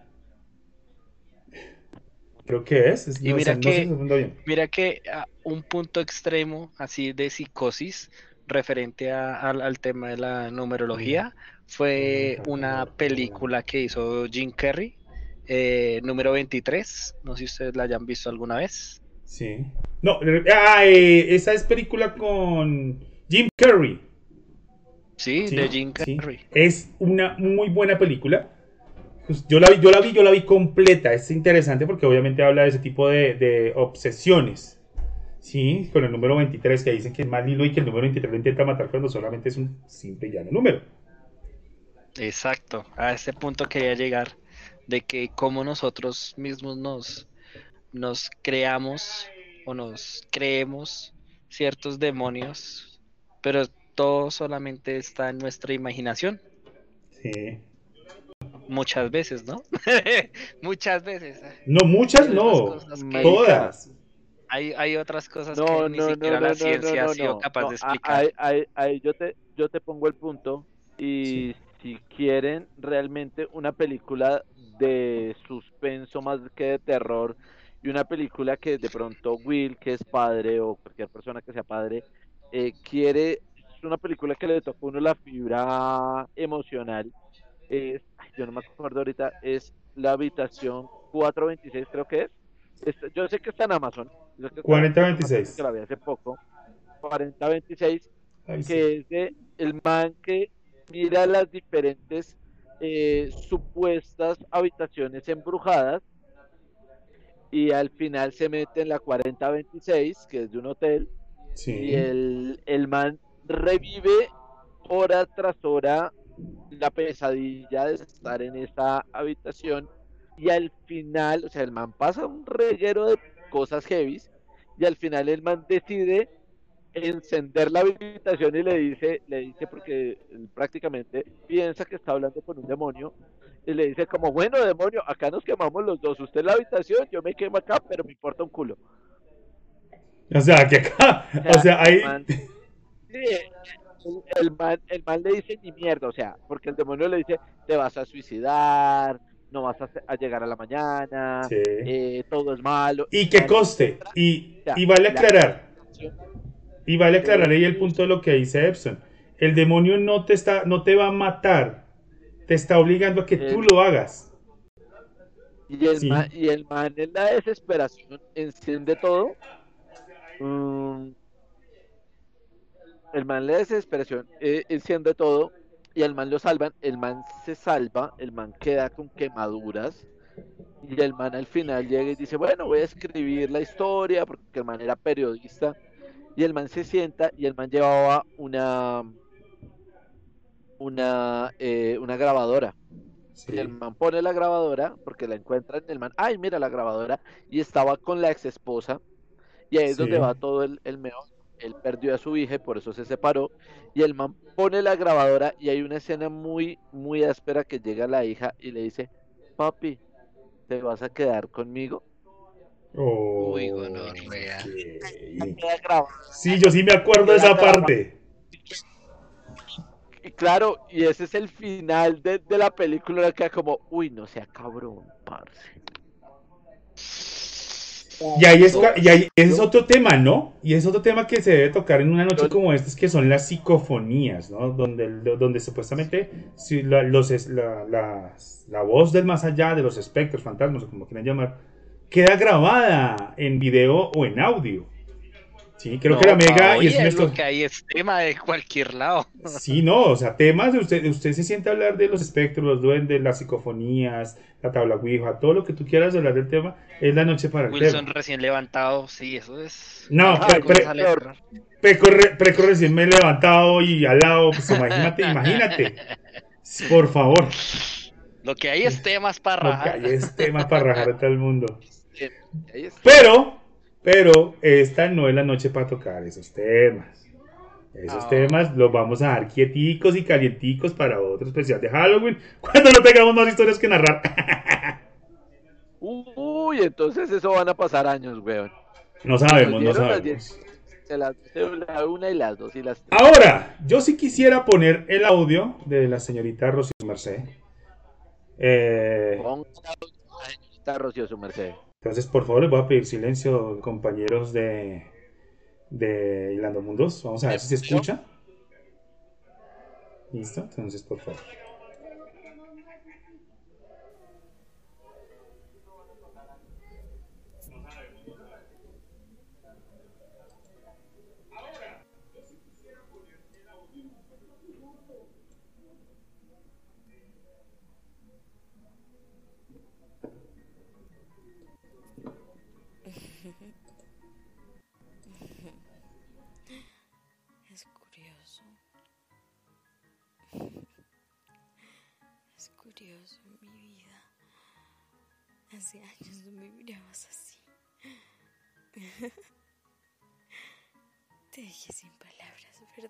Creo que es. es- Y no, mira no si que- bien. Mira que a un punto extremo así de psicosis referente a- al, al tema de la numerología fue una película que hizo Jim Carrey, eh, número 23. No sé si ustedes la hayan visto alguna vez. Sí. No, eh, ah, eh, esa es película con Jim Carrey. Sí, Sí, de Jim sí. Carrey. Es una muy buena película. Pues yo la vi, yo la vi, yo la vi completa. Es interesante porque obviamente habla de ese tipo de, de obsesiones. Sí, con el número 23 que dicen que es más lindo y que el número 23 lo intenta matar cuando solamente es un simple y llano número. Exacto, a ese punto quería llegar de que como nosotros mismos nos, nos creamos o nos creemos ciertos demonios, pero todo solamente está en nuestra imaginación, Sí. muchas veces, ¿no? muchas veces. No, muchas no. Todas. Hay, hay otras cosas No, que ni no, no, siquiera no, la ciencia no, ha sido no, capaz no, de explicar. Yo te, yo te pongo el punto. Y si quieren realmente una película de suspenso más que de terror, y una película que de pronto Will, que es padre, o cualquier persona que sea padre, eh, quiere, es una película que le toca a uno la fibra emocional. Es, yo no me acuerdo ahorita, es la habitación 426, creo que es. Yo sé que está en Amazon. yo sé que está en Amazon, 4026. Que la vi hace poco. 4026 Ay, sí. que es de el man que mira las diferentes eh, supuestas habitaciones embrujadas y al final se mete en la 4026, que es de un hotel, Sí. y el, el man revive hora tras hora la pesadilla de estar en esa habitación y al final, o sea, el man pasa un reguero de cosas heavies y al final el man decide encender la habitación y le dice, le dice porque él prácticamente piensa que está hablando con un demonio y le dice como, bueno demonio, acá nos quemamos los dos, usted en la habitación, yo me quemo acá, pero me importa un culo. O sea, que acá. O sea, ahí. man- sí, el, man, el man le dice ni mierda, o sea, porque el demonio le dice, te vas a suicidar, no vas a, a llegar a la mañana, Sí. eh, todo es malo. Y que coste. Y, y vale la- aclarar. Y vale aclarar ahí el punto de lo que dice Epson. El demonio no te está, no te va a matar. Te está obligando a que tú lo hagas. Y el, Sí. man, y el man en la desesperación enciende todo. Mm, el man en la desesperación eh, enciende todo y el man lo salvan. El man se salva, el man queda con quemaduras. Y el man al final llega y dice, bueno, voy a escribir la historia porque el man era periodista. Y el man se sienta y el man llevaba una una, eh, una grabadora. Sí. Y el man pone la grabadora porque la encuentran. El man, ay, mira la grabadora. Y estaba con la ex esposa. Y ahí es donde va todo el, el meo. Él perdió a su hija y por eso se separó. Y el man pone la grabadora. Y hay una escena muy, muy áspera que llega la hija y le dice: Papi, ¿te vas a quedar conmigo? Oh, Uy, grabada. Sí, yo sí me acuerdo de esa parte. y claro, y ese es el final de, de la película que como, uy, no sea cabrón, parce. Y ahí, es, y ahí ese es otro tema, ¿no? Y es otro tema que se debe tocar en una noche como esta, es que son las psicofonías, ¿no? Donde, donde supuestamente si la, los, la, la, la voz del más allá, de los espectros, fantasmas, o como quieran llamar, queda grabada en video o en audio. Sí, creo que la Mega oye, y es nuestro... lo que hay es tema de cualquier lado. Sí, no, o sea, temas de usted, usted se siente a hablar de los espectros, los duendes, las psicofonías, la tabla Ouija, todo lo que tú quieras hablar del tema, es la noche para el Wilson tema. recién levantado, sí, eso es. No, Ah. Preco, re- Preco recién me he levantado y al lado, pues imagínate, imagínate. Por favor, Lo que hay es temas para lo que rajar. hay es tema para rajar a todo el mundo. Pero, pero, esta no es la noche para tocar esos temas. Esos Ah. temas los vamos a dar quieticos y calienticos para otro especial de Halloween, cuando no tengamos más historias que narrar. Uy, entonces eso van a pasar años, weón. No sabemos, no sabemos. Las la una y las dos y las tres. Ahora, yo sí quisiera poner el audio de la señorita Rocío Merced. Eh, Ponga la señorita Rocío merced. Entonces, por favor, les voy a pedir silencio, compañeros de, de Hilando Mundos. Vamos a ver si se escucha. Listo, entonces, por favor.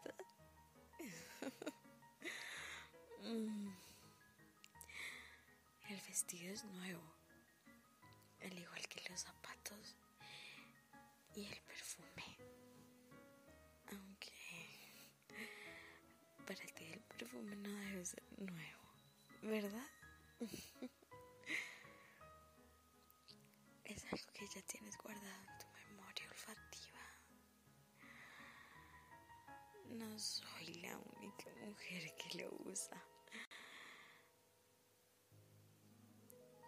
¿Verdad? Mm. El vestido es nuevo, al igual que los zapatos y el perfume. Aunque para ti el perfume no debe ser nuevo, ¿verdad? Es algo que ya tienes guardado en tu memoria No soy la única mujer que lo usa.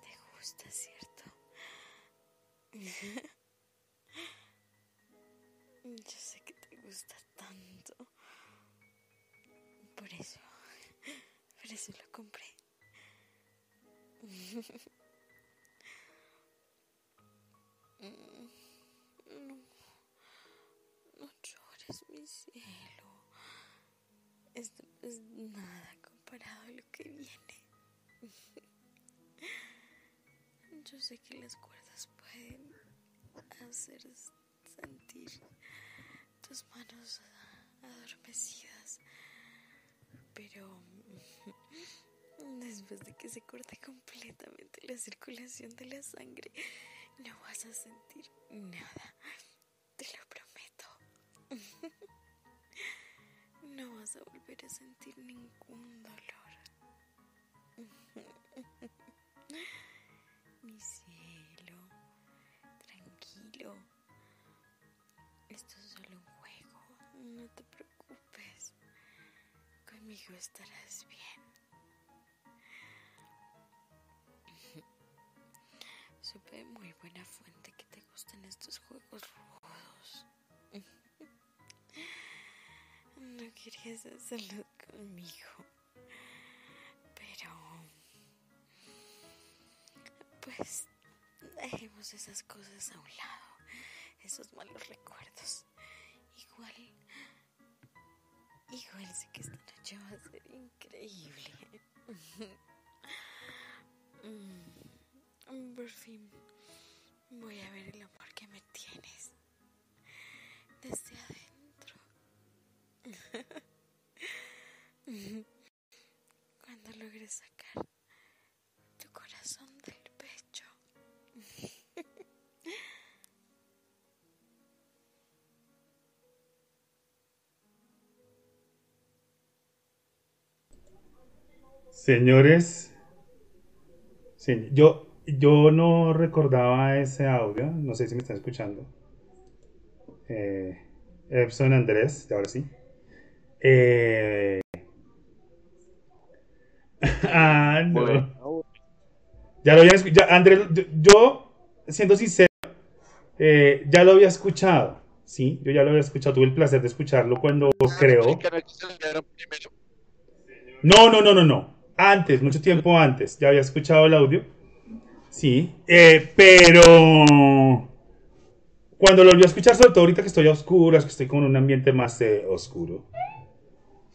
Te gusta, ¿cierto? Yo sé que te gusta tanto. Por eso, por eso lo compré. No, no llores, mi cielo. Esto es nada comparado a lo que viene. Yo sé que las cuerdas pueden hacer sentir tus manos adormecidas, pero después de que se corte completamente la circulación de la sangre, no vas a sentir nada, te lo prometo. No vas a volver a sentir ningún dolor. Mi cielo, tranquilo. Esto es solo un juego, no te preocupes. Conmigo estarás bien. Supe muy buena fuente que te gustan estos juegos rudos. No querías hacerlo conmigo. Pero... Pues... Dejemos esas cosas a un lado. Esos malos recuerdos. Igual... Igual sé que esta noche va a ser increíble. Mm, Por fin voy a ver el amor que me tienes desde adentro. Cuando logres sacar tu corazón del pecho. Señores, sí, yo, yo no recordaba ese audio, no sé si me están escuchando. Eh, Epson Andrés, ahora sí. Eh, ah, no. Ya lo había escuchado. Andrés, yo, siendo sincero, eh, ya lo había escuchado. Sí, yo ya lo había escuchado. Tuve el placer de escucharlo cuando celebrar primero. No, no, no, no, no. Antes, mucho tiempo antes. Ya había escuchado el audio. Sí. Eh, pero cuando lo volví a escuchar, sobre todo ahorita que estoy a oscuras, que estoy con un ambiente más eh, oscuro,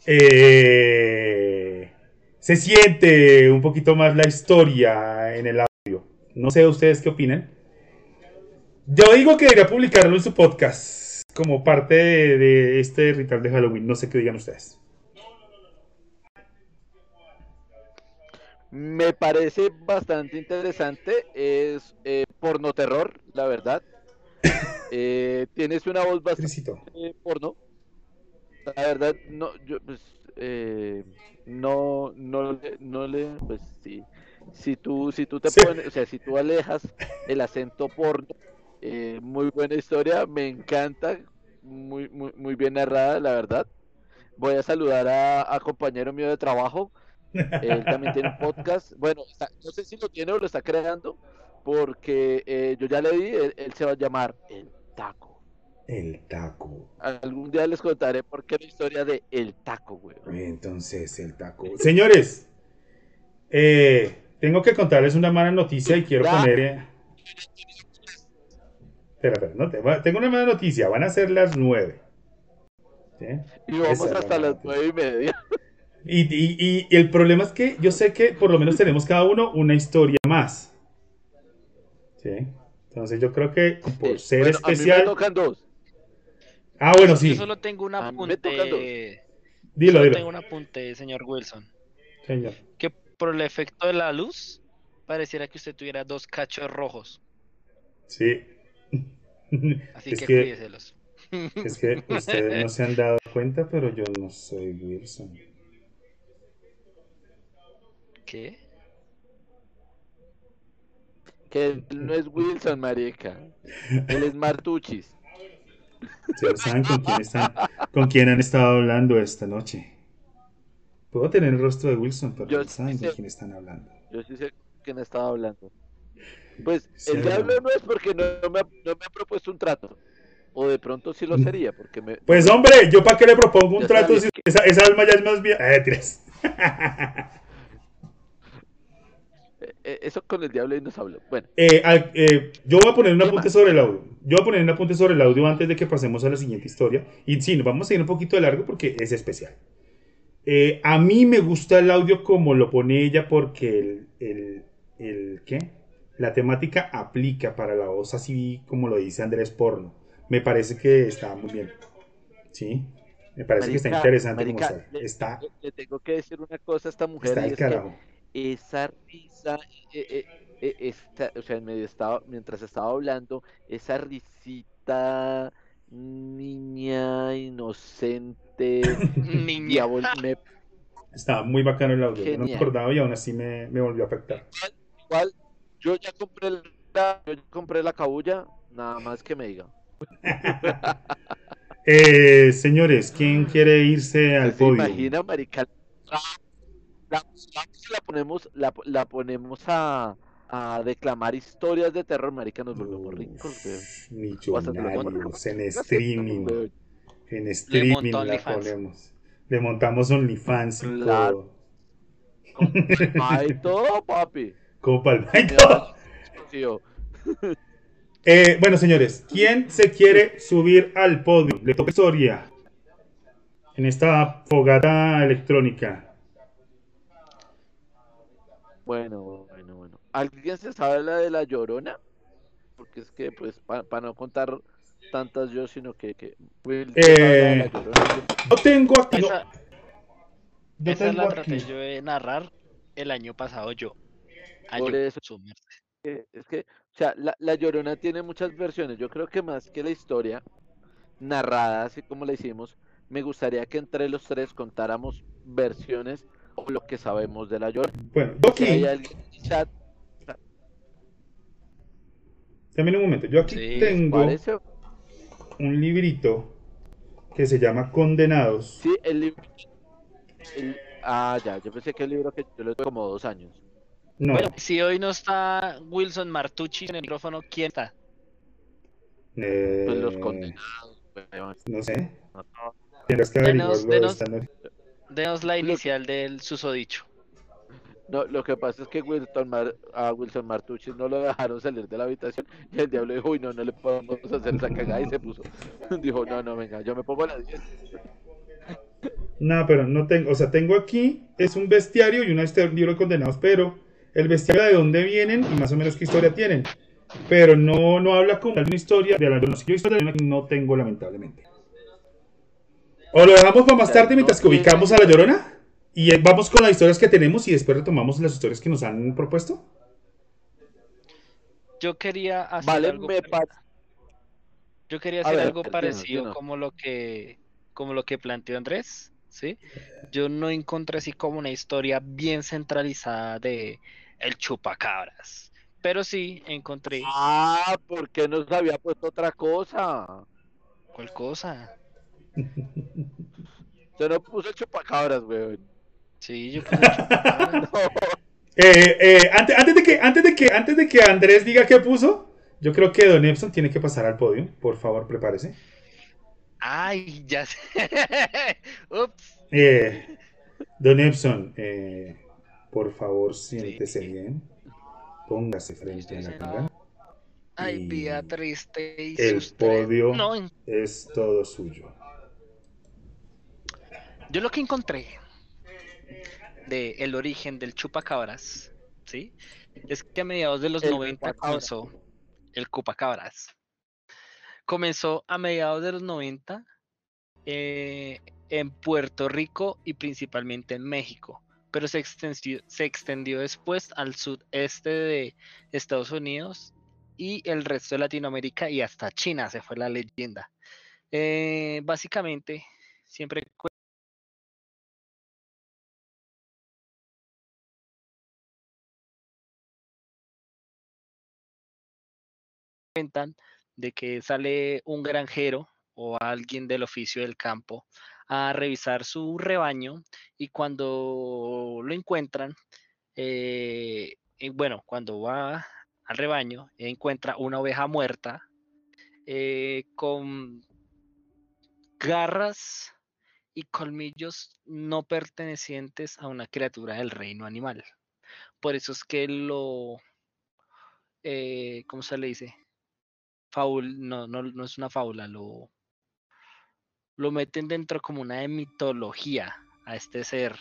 eh, se siente un poquito más la historia en el audio. No sé ustedes qué opinan. Yo digo que debería publicarlo en su podcast como parte de, de este ritual de Halloween. No sé qué digan ustedes. Me parece bastante interesante. Es eh, porno terror, la verdad. Eh, tienes una voz bastante eh, porno. La verdad, no, yo, pues, eh, no, no, le- no le, pues, sí. Si tú, si tú te Sí. pones, o sea, si tú alejas el acento porno, eh, muy buena historia, me encanta, muy, muy, muy bien narrada, la verdad. Voy a saludar a, a compañero mío de trabajo. Él también tiene un podcast. Bueno, está- no sé si lo tiene o lo está creando, porque eh, yo ya le di, él, él se va a llamar El Taco. El taco. Algún día les contaré por qué la historia de El Taco, güey. Entonces, el taco. Señores, eh, tengo que contarles una mala noticia y quiero Ya. poner. eh, Espera, espera, no, te- tengo una mala noticia. Van a ser las nueve. ¿Sí? Y vamos Esa hasta las nueve y media. Y, y- y- y el problema es que yo sé que por lo menos tenemos cada uno una historia más. ¿Sí? Entonces yo creo que por ser Bueno, a mí me especial. tocan dos. Ah, bueno, sí. Yo solo tengo un apunte. Dilo, solo dilo. tengo un apunte, señor Wilson. Señor. Que por el efecto de la luz, pareciera que usted tuviera dos cachos rojos. Sí. Así es, que, que, cuídeselos. es que ustedes no se han dado cuenta, pero yo no soy Wilson. ¿Qué? Que no es Wilson, marica. Él es Martuchis. ¿Ustedes saben con quién, están, con quién han estado hablando esta noche? Puedo tener el rostro de Wilson, pero Yo no sí saben con sé. quién están hablando. Yo sí sé quién estaba hablando. Pues Sí, el diablo no. es porque no, no me, ha- no me ha propuesto un trato. O de pronto sí lo sería, porque me... Pues hombre, ¿yo para qué le propongo un Ya trato si que- esa, esa alma ya es más bien... Eh, tres. eh, eso con el diablo y nos habló. Bueno, Eh, eh, yo voy a poner un ¿Qué apunte sobre el audio. Yo voy a poner un apunte sobre el audio antes de que pasemos a la siguiente historia. Y sí, nos vamos a ir un poquito de largo porque es especial. Eh, a mí me gusta el audio como lo pone ella porque el, el, el- ¿qué? La temática aplica para la voz así como lo dice Andrés Porno. Me parece que está muy bien. ¿Sí? Me parece que está marica, interesante como marica, está. le- Está, le, le tengo que decir una cosa a esta mujer está el es que carajo. Esa risa, eh, eh, eh, esta- o sea, en medio estaba, mientras estaba hablando, esa risita niña, inocente, Niña. me- Estaba muy bacano el audio. Yo no me acordaba y aún así me, me volvió a afectar. igual, yo ya compré la, yo ya compré la cabulla, nada más que me diga. Eh, señores, ¿quién quiere irse al ¿Se podio? imagina, marica? La, ponemos, la, la ponemos a, a declamar historias de terror, marica, nos volvemos ricos. Millonarios en streaming. En streaming la ponemos. Le montamos OnlyFans y todo. Ay, todo, papi. Como palma y todo. Tío. Eh, bueno, señores, ¿quién se quiere subir al podio? Le toca historia. En esta fogata electrónica. Bueno, bueno, bueno. ¿Alguien se sabe la de la llorona? Porque es que, pues, para no contar tantas yo, sino que. que Will, ¿se sabe la de la Eh? Yo tengo aquí. no, Esa, yo esa tengo la aquí- traté yo de narrar el año pasado yo. Año, Por eso. es que, o sea, la, la Llorona tiene muchas versiones. Yo creo que más que la historia narrada, así como la hicimos, me gustaría que entre los tres contáramos versiones o lo que sabemos de la llorona. Bueno, yo Si hay aquí, alguien en el chat, también un momento, yo aquí Sí, tengo parece. un librito que se llama Condenados. Sí, el libro. el- Ah, ya, yo pensé que el libro que yo lo tengo como dos años. No, Bueno, si hoy no está Wilson Martucci en el micrófono, ¿quién está? eh, Pues los condenados. weón. no sé, No, tendrás que averiguarlo denos-. Denos la inicial del susodicho. No, lo que pasa es que Wilson Mar- a Wilson Martucci no lo dejaron salir de la habitación y el diablo dijo, uy, no, no le podemos hacer esa cagada y se puso. Dijo, no, no, venga, yo me pongo la 10. No, pero no tengo, o sea, tengo aquí, es un bestiario y una este libro de condenados, pero el bestiario de dónde vienen y más o menos qué historia tienen. Pero no, no habla como una historia de la yo historia no tengo, lamentablemente. O lo dejamos para más tarde mientras no que ubicamos a la Llorona. Y vamos con las historias que tenemos y después retomamos las historias que nos han propuesto. Yo quería hacer Vale, algo me pare-. Yo quería hacer ver, algo parecido como lo que como lo que planteó Andrés, ¿sí? Yo no encontré así como una historia bien centralizada de el chupacabras, pero sí encontré Ah, ¿por qué nos había puesto otra cosa? cuál cosa. Se nos puso el chupacabras, weón. Sí, yo puse el chupacabras. No. Eh, eh, antes, antes de que, antes, de que, antes de que Andrés diga qué puso, yo creo que Don Epson tiene que pasar al podio. Por favor, prepárese. Ay, ya sé. Ups. Eh, Don Epson, eh, por favor, siéntese Sí. bien. Póngase frente a la cámara. Ay, vida triste y el podio. No, Es todo suyo. Yo lo que encontré de el origen del chupacabras, ¿sí? Es que a mediados de los El 90 chupacabras. comenzó el cupacabras. Comenzó a mediados de los 90 eh, en Puerto Rico y principalmente en México, pero se extendió, se extendió después al sudeste de Estados Unidos y el resto de Latinoamérica y hasta China se fue la leyenda. Eh, básicamente, siempre cuentan de que sale un granjero o alguien del oficio del campo a revisar su rebaño y cuando lo encuentran, eh, bueno, cuando va al rebaño, encuentra una oveja muerta eh, con garras y colmillos no pertenecientes a una criatura del reino animal. Por eso es que lo, eh, ¿cómo se le dice? No, no, no es una fábula, lo, lo meten dentro como una de mitología a este ser,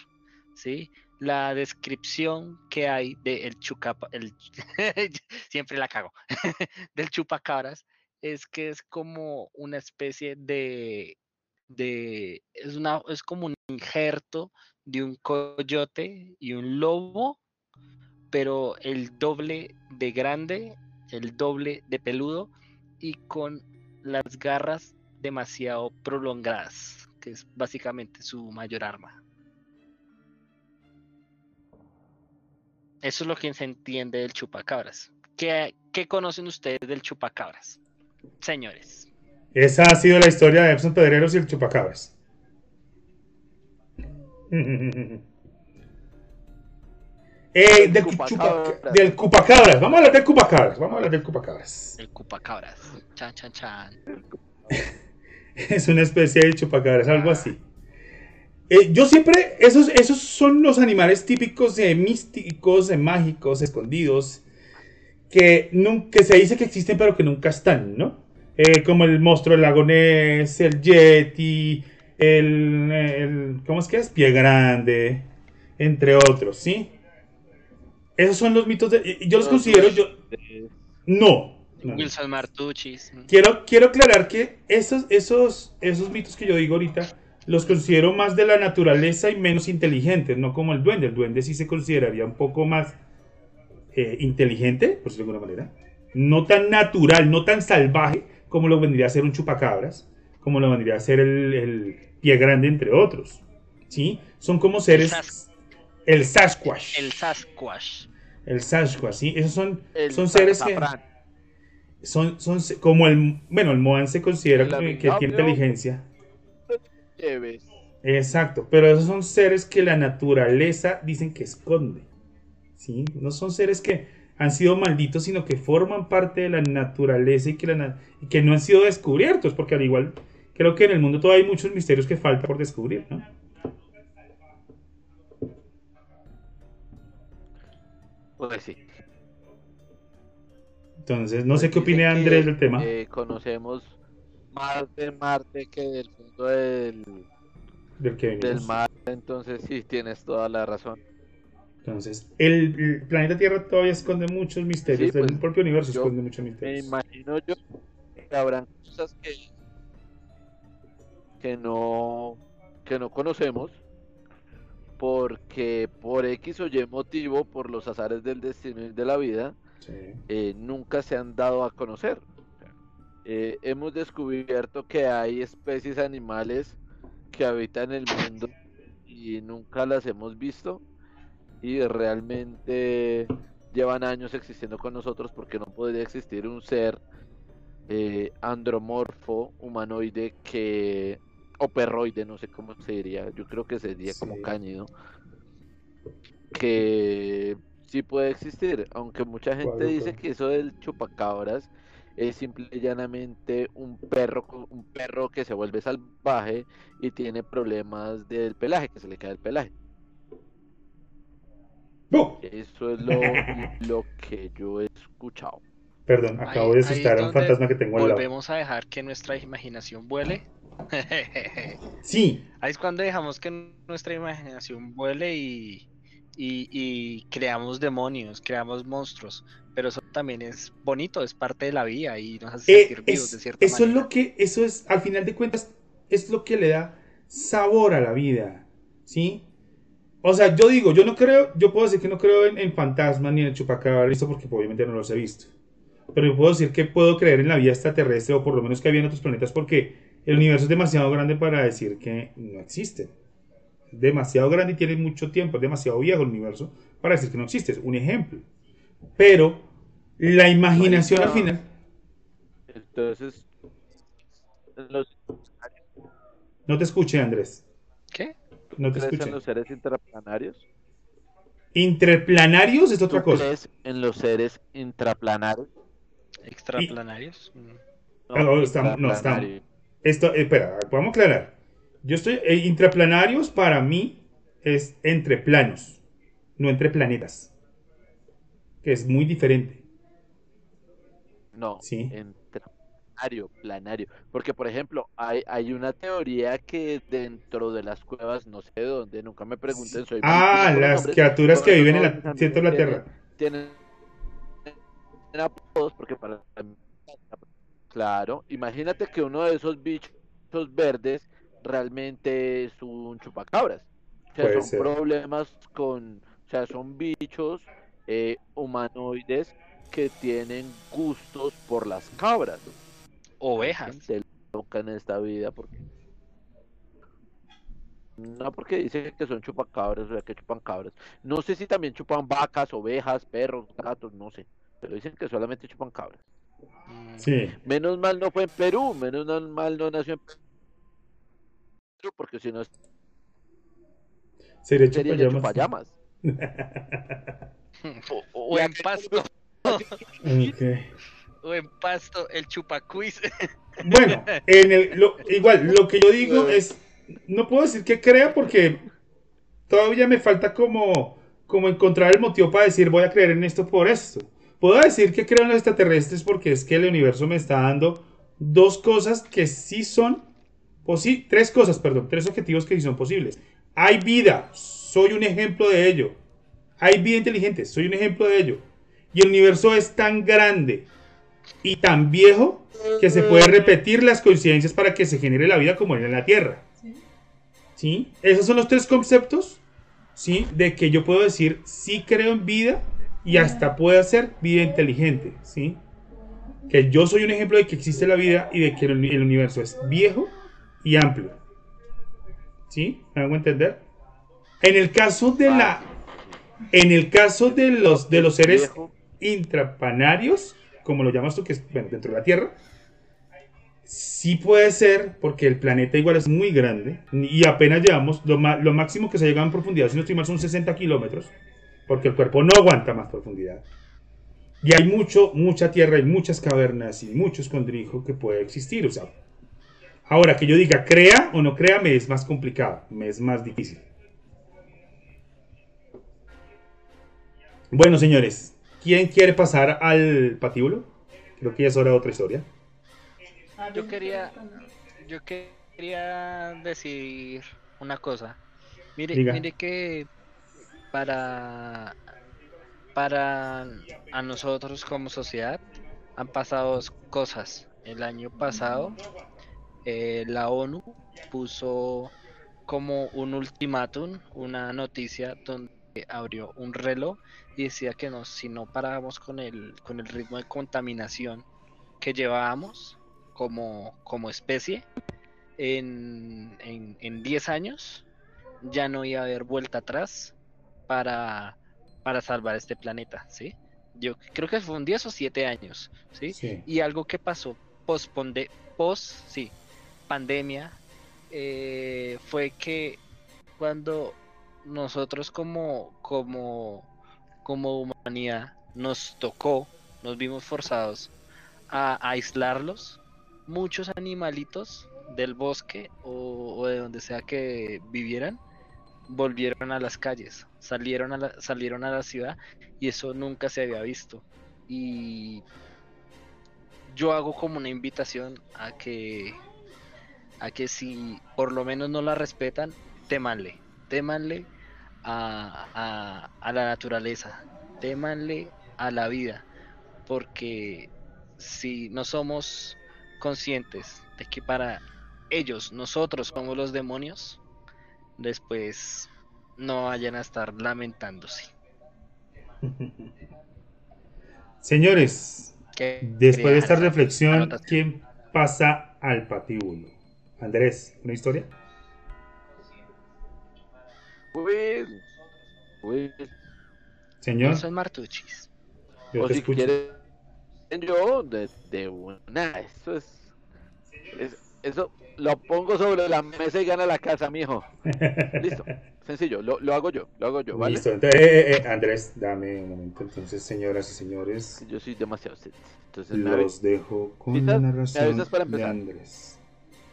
¿sí? La descripción que hay de el chucapa, el, siempre la cago, del chupacabras, es que es como una especie de, de, es una, es como un injerto de un coyote y un lobo, pero el doble de grande, el doble de peludo y con las garras demasiado prolongadas, que es básicamente su mayor arma. Eso es lo que se entiende del chupacabras. ¿Qué, qué conocen ustedes del chupacabras? Señores. Esa ha sido la historia de Epson Pedreros y el Chupacabras. Eh, El del, Chupacabras. chupa- del Cupacabras. Vamos a hablar del Cupacabras. Vamos a hablar del Cupacabras. El cupacabras. Chan, chan, chan. Es una especie de chupacabras, algo así. Eh, yo siempre, esos, esos son los animales típicos de místicos, de mágicos, escondidos, que, que se dice que existen pero que nunca están, ¿no? Eh, como el monstruo del lago Ness, el Yeti, el, el- ¿cómo es que es? Pie Grande, entre otros, ¿sí? Esos son los mitos de... Yo los considero, yo... No. Wilson Martuchis. Quiero, quiero aclarar que esos, esos, esos mitos que yo digo ahorita los considero más de la naturaleza y menos inteligentes, no como el duende. El duende sí se consideraría un poco más eh, inteligente, por decirlo de alguna manera. No tan natural, no tan salvaje como lo vendría a ser un chupacabras, como lo vendría a ser el, el pie grande, entre otros. ¿Sí? Son como seres... El Sasquatch. El Sasquatch. El Sasquatch, ¿sí? Esos son, El son seres que... Son, son como el... Bueno, el Moan se considera que, tiene inteligencia. Lleves. Exacto, pero esos son seres que la naturaleza dicen que esconde. ¿sí? No son seres que han sido malditos, sino que forman parte de la naturaleza y que, la y que no han sido descubiertos, porque al igual creo que en el mundo todavía hay muchos misterios que falta por descubrir, ¿no? Pues sí. Entonces, no sé Pues qué opine Andrés del tema. eh, conocemos más de Marte que del mundo del, del que del mar. Entonces sí, tienes toda la razón. Entonces, el, el planeta Tierra todavía esconde muchos misterios. Sí, pues, el propio universo yo esconde muchos Me misterios. imagino yo que habrán cosas que, que no que no conocemos porque por X o Y motivo, por los azares del destino y de la vida, Sí. eh, nunca se han dado a conocer. Eh, hemos descubierto que hay especies animales que habitan el mundo y nunca las hemos visto y realmente llevan años existiendo con nosotros porque no podría existir un ser eh, andromorfo humanoide que o perroide no sé cómo se diría yo creo que sería como Sí. cáñido que sí puede existir aunque mucha gente dice que eso del chupacabras es simple y llanamente un perro un perro que se vuelve salvaje y tiene problemas del pelaje que se le cae el pelaje eso es lo, lo que yo he escuchado Perdón, Ahí- acabo de asustar a un fantasma que tengo al lado. Volvemos a dejar que nuestra imaginación vuele. Sí, Ahí es cuando dejamos que nuestra imaginación vuele y, y, y creamos demonios, creamos monstruos. Pero eso también es bonito, es parte de la vida y nos hace Eh, sentir vivos es- de cierta eso es lo que, eso es, al final de cuentas, es lo que le da sabor a la vida, ¿sí? O sea, yo digo, yo no creo, yo puedo decir que no creo en, en fantasmas ni en el chupacabra, esto porque obviamente no los he visto. Pero yo puedo decir que puedo creer en la vida extraterrestre o por lo menos que había en otros planetas porque el universo es demasiado grande para decir que no existen. Es demasiado grande y tiene mucho tiempo, es demasiado viejo el universo para decir que no existe. Es un ejemplo. Pero la imaginación al final... entonces los No te escuché, Andrés. ¿Qué? No te ¿crees escuché. en los seres intraplanarios Interplanarios es otra ¿Tú cosa. crees en los seres intraplanarios Extraplanarios. Ah, no, estamos- no, estamos. Esto, espera, podemos aclarar. Yo estoy. eh, intraplanarios para mí es entre planos, no entre planetas. Que es muy diferente. No, Sí. intraplanetario, planario. Porque, por ejemplo, hay, hay una teoría que dentro de las cuevas, no sé de dónde, nunca me pregunten, soy Ah, las criaturas que viven en la de la Tierra. Tienen, tienen apodos porque para mí- Claro, imagínate que uno de esos bichos verdes realmente es un chupacabras. O sea, Puede son ser. problemas con, o sea, son bichos eh, humanoides que tienen gustos por las cabras. Ovejas. Gente loca en esta vida porque no porque dice que son chupacabras, o sea que chupan cabras. No sé si también chupan vacas, ovejas, perros, gatos, no sé. Pero dicen que solamente chupan cabras. Mm, Sí. Menos mal no fue en Perú, menos no- mal no nació en Perú, porque si no Sería chupallamas. O, o en pasto, o en pasto, el chupacuis. Bueno, en el, lo- igual, lo que yo digo es, no puedo decir que crea porque todavía me falta como, como encontrar el motivo para decir voy a creer en esto por esto. Puedo decir que creo en los extraterrestres porque es que el universo me está dando dos cosas que sí son posibles, tres cosas, perdón, tres objetivos que sí son posibles. Hay vida, soy un ejemplo de ello. Hay vida inteligente, soy un ejemplo de ello. Y el universo es tan grande y tan viejo que se puede repetir las coincidencias para que se genere la vida como era en la Tierra. ¿Sí? Esos son los tres conceptos, ¿sí? De que yo puedo decir sí creo en vida y hasta puede ser vida inteligente, ¿sí? Que yo soy un ejemplo de que existe la vida y de que el, universo es viejo y amplio. ¿Sí? ¿Me hago entender? En el caso de la En el caso de los, de los seres intrapanarios, como lo llamas tú, que es bueno, dentro de la Tierra, sí puede ser, porque el planeta igual es muy grande y apenas llevamos, lo, lo máximo que se llega en profundidad, si no estoy mal, son 60 kilómetros, porque el cuerpo no aguanta más profundidad. Y hay mucho, mucha tierra y muchas cavernas y mucho escondrijo que puede existir. O sea, ahora que yo diga crea o no crea, me es más complicado, me es más difícil. Bueno, señores, ¿quién quiere pasar al patíbulo? Creo que ya es hora de otra historia. Yo quería, yo que- quería decir una cosa. Mire, Diga. mire que para para a nosotros como sociedad han pasado cosas. El año pasado eh, la ONU puso como un ultimátum una noticia donde abrió un reloj y decía que no, si no parábamos con el con el ritmo de contaminación que llevábamos como, como especie, en, en, en 10 años ya no iba a haber vuelta atrás para, para salvar este planeta, ¿sí? Yo creo que fue un 10 o 7 años, ¿sí? Sí. Y algo que pasó post, post sí, pandemia eh, fue que cuando nosotros como, como, como humanidad nos tocó, nos vimos forzados a aislarlos, muchos animalitos del bosque o, o de donde sea que vivieran volvieron a las calles, salieron a la, salieron a la ciudad y eso nunca se había visto. Y yo hago como una invitación a que a que si por lo menos no la respetan, temanle, temanle a, a, a la naturaleza, temanle a la vida, porque si no somos conscientes de que para ellos, nosotros somos los demonios, después no vayan a estar lamentándose. Señores, después de esta reflexión, anotación. ¿quién pasa al patíbulo? Andrés, ¿una historia? Will. Will. Señor, son martuchis. yo O te si escucho. quieren yo, de, de una. Eso es, es- Eso lo pongo sobre la mesa y gana la casa, mijo. Listo. Sencillo. Lo, lo hago yo. Lo hago yo, ¿vale? Listo, entonces, eh, eh, eh, Andrés, dame un momento. Entonces, señoras y señores, Yo soy demasiado sexy. Entonces, los dejo con ¿Avisas? la ¿Me narración para de? Andrés.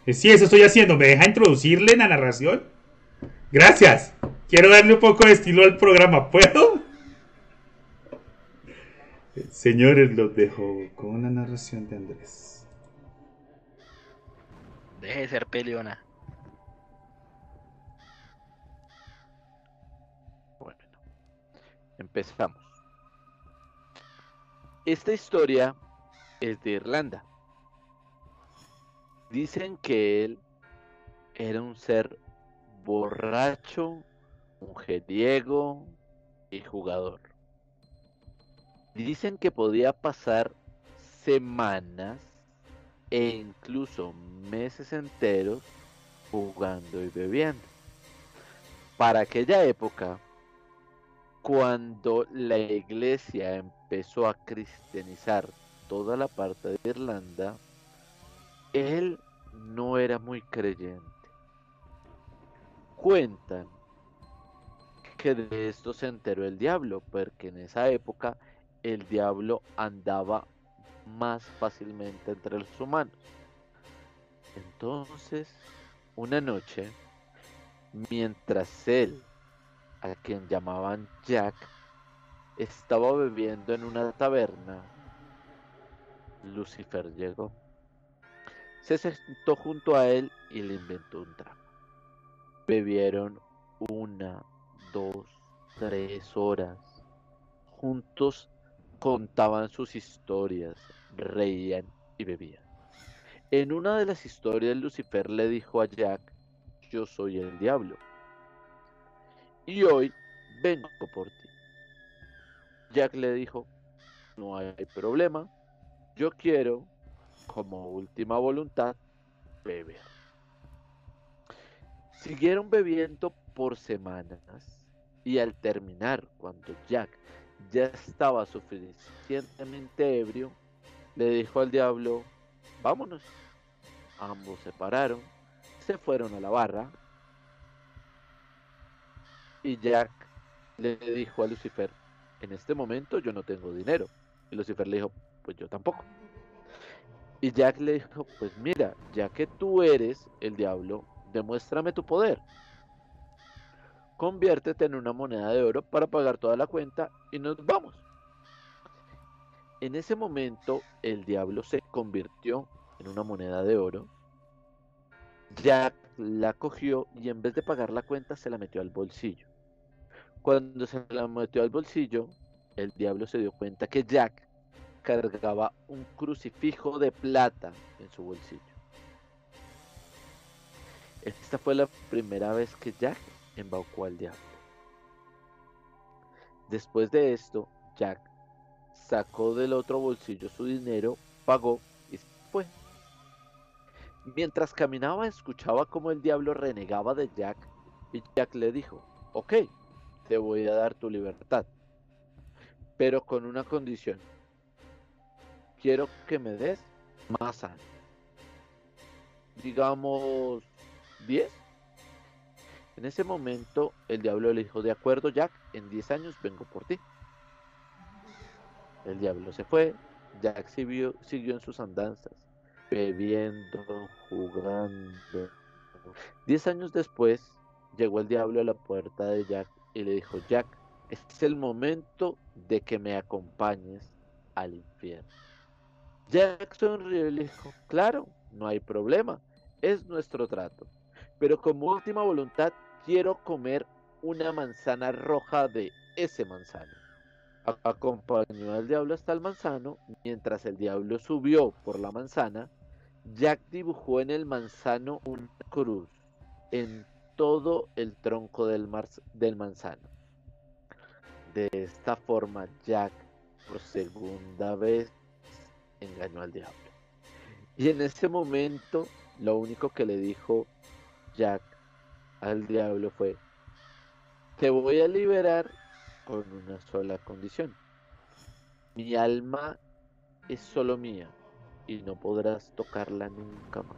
Eh, Sí, eso estoy haciendo. ¿Me deja introducirle la narración? Gracias. Quiero darle un poco de estilo al programa. ¿Puedo? Eh, Señores, los dejo con la narración de Andrés. Deje de ser peleona. Bueno, empezamos. Esta historia es de Irlanda. Dicen que él era un ser borracho, mujeriego y jugador. Dicen que podía pasar semanas e incluso meses enteros jugando y bebiendo. Para aquella época, cuando la iglesia empezó a cristianizar toda la parte de Irlanda, él no era muy creyente. Cuentan que de esto se enteró el diablo, porque en esa época el diablo andaba más fácilmente entre los humanos. Entonces, una noche, mientras él, a quien llamaban Jack, estaba bebiendo en una taberna, Lucifer llegó. Se sentó junto a él y le inventó un trago. Bebieron una, dos, tres horas. Juntos contaban sus historias, reían y bebían. En una de las historias Lucifer le dijo a Jack, yo soy el diablo. Y hoy vengo por ti. Jack le dijo, no hay problema, yo quiero, como última voluntad, beber. Siguieron bebiendo por semanas Y al terminar, cuando Jack ya estaba suficientemente ebrio, le dijo al diablo, vámonos. Ambos se pararon, se fueron a la barra y Jack le dijo a Lucifer, en este momento yo no tengo dinero. Y Lucifer le dijo, pues yo tampoco. Y Jack le dijo, pues mira, ya que tú eres el diablo, demuéstrame tu poder. Conviértete en una moneda de oro para pagar toda la cuenta y nos vamos. En ese momento el diablo se convirtió en una moneda de oro. Jack la cogió y en vez de pagar la cuenta se la metió al bolsillo. Cuando se la metió al bolsillo, el diablo se dio cuenta que Jack cargaba un crucifijo de plata en su bolsillo. Esta fue la primera vez que Jack embaucó al diablo. Después de esto, Jack sacó del otro bolsillo su dinero, pagó y fue. Mientras caminaba escuchaba como el diablo renegaba de Jack y Jack le dijo, ok, te voy a dar tu libertad, pero con una condición. Quiero que me des años. Digamos 10. En ese momento el diablo le dijo, de acuerdo Jack, en 10 años vengo por ti. El diablo se fue, Jack siguió, siguió en sus andanzas, bebiendo, jugando. Diez años después, llegó el diablo a la puerta de Jack y le dijo, Jack, este es el momento de que me acompañes al infierno. Jack sonrió y le dijo, claro, no hay problema, es nuestro trato. Pero como última voluntad, quiero comer una manzana roja de ese manzano. Acompañó al diablo hasta el manzano. Mientras el diablo subió por la manzana, Jack dibujó en el manzano una cruz en todo el tronco del, manzano. De esta forma, Jack por segunda vez engañó al diablo. Y en ese momento, lo único que le dijo Jack al diablo fue, te voy a liberar con una sola condición. Mi alma es solo mía y no podrás tocarla nunca más.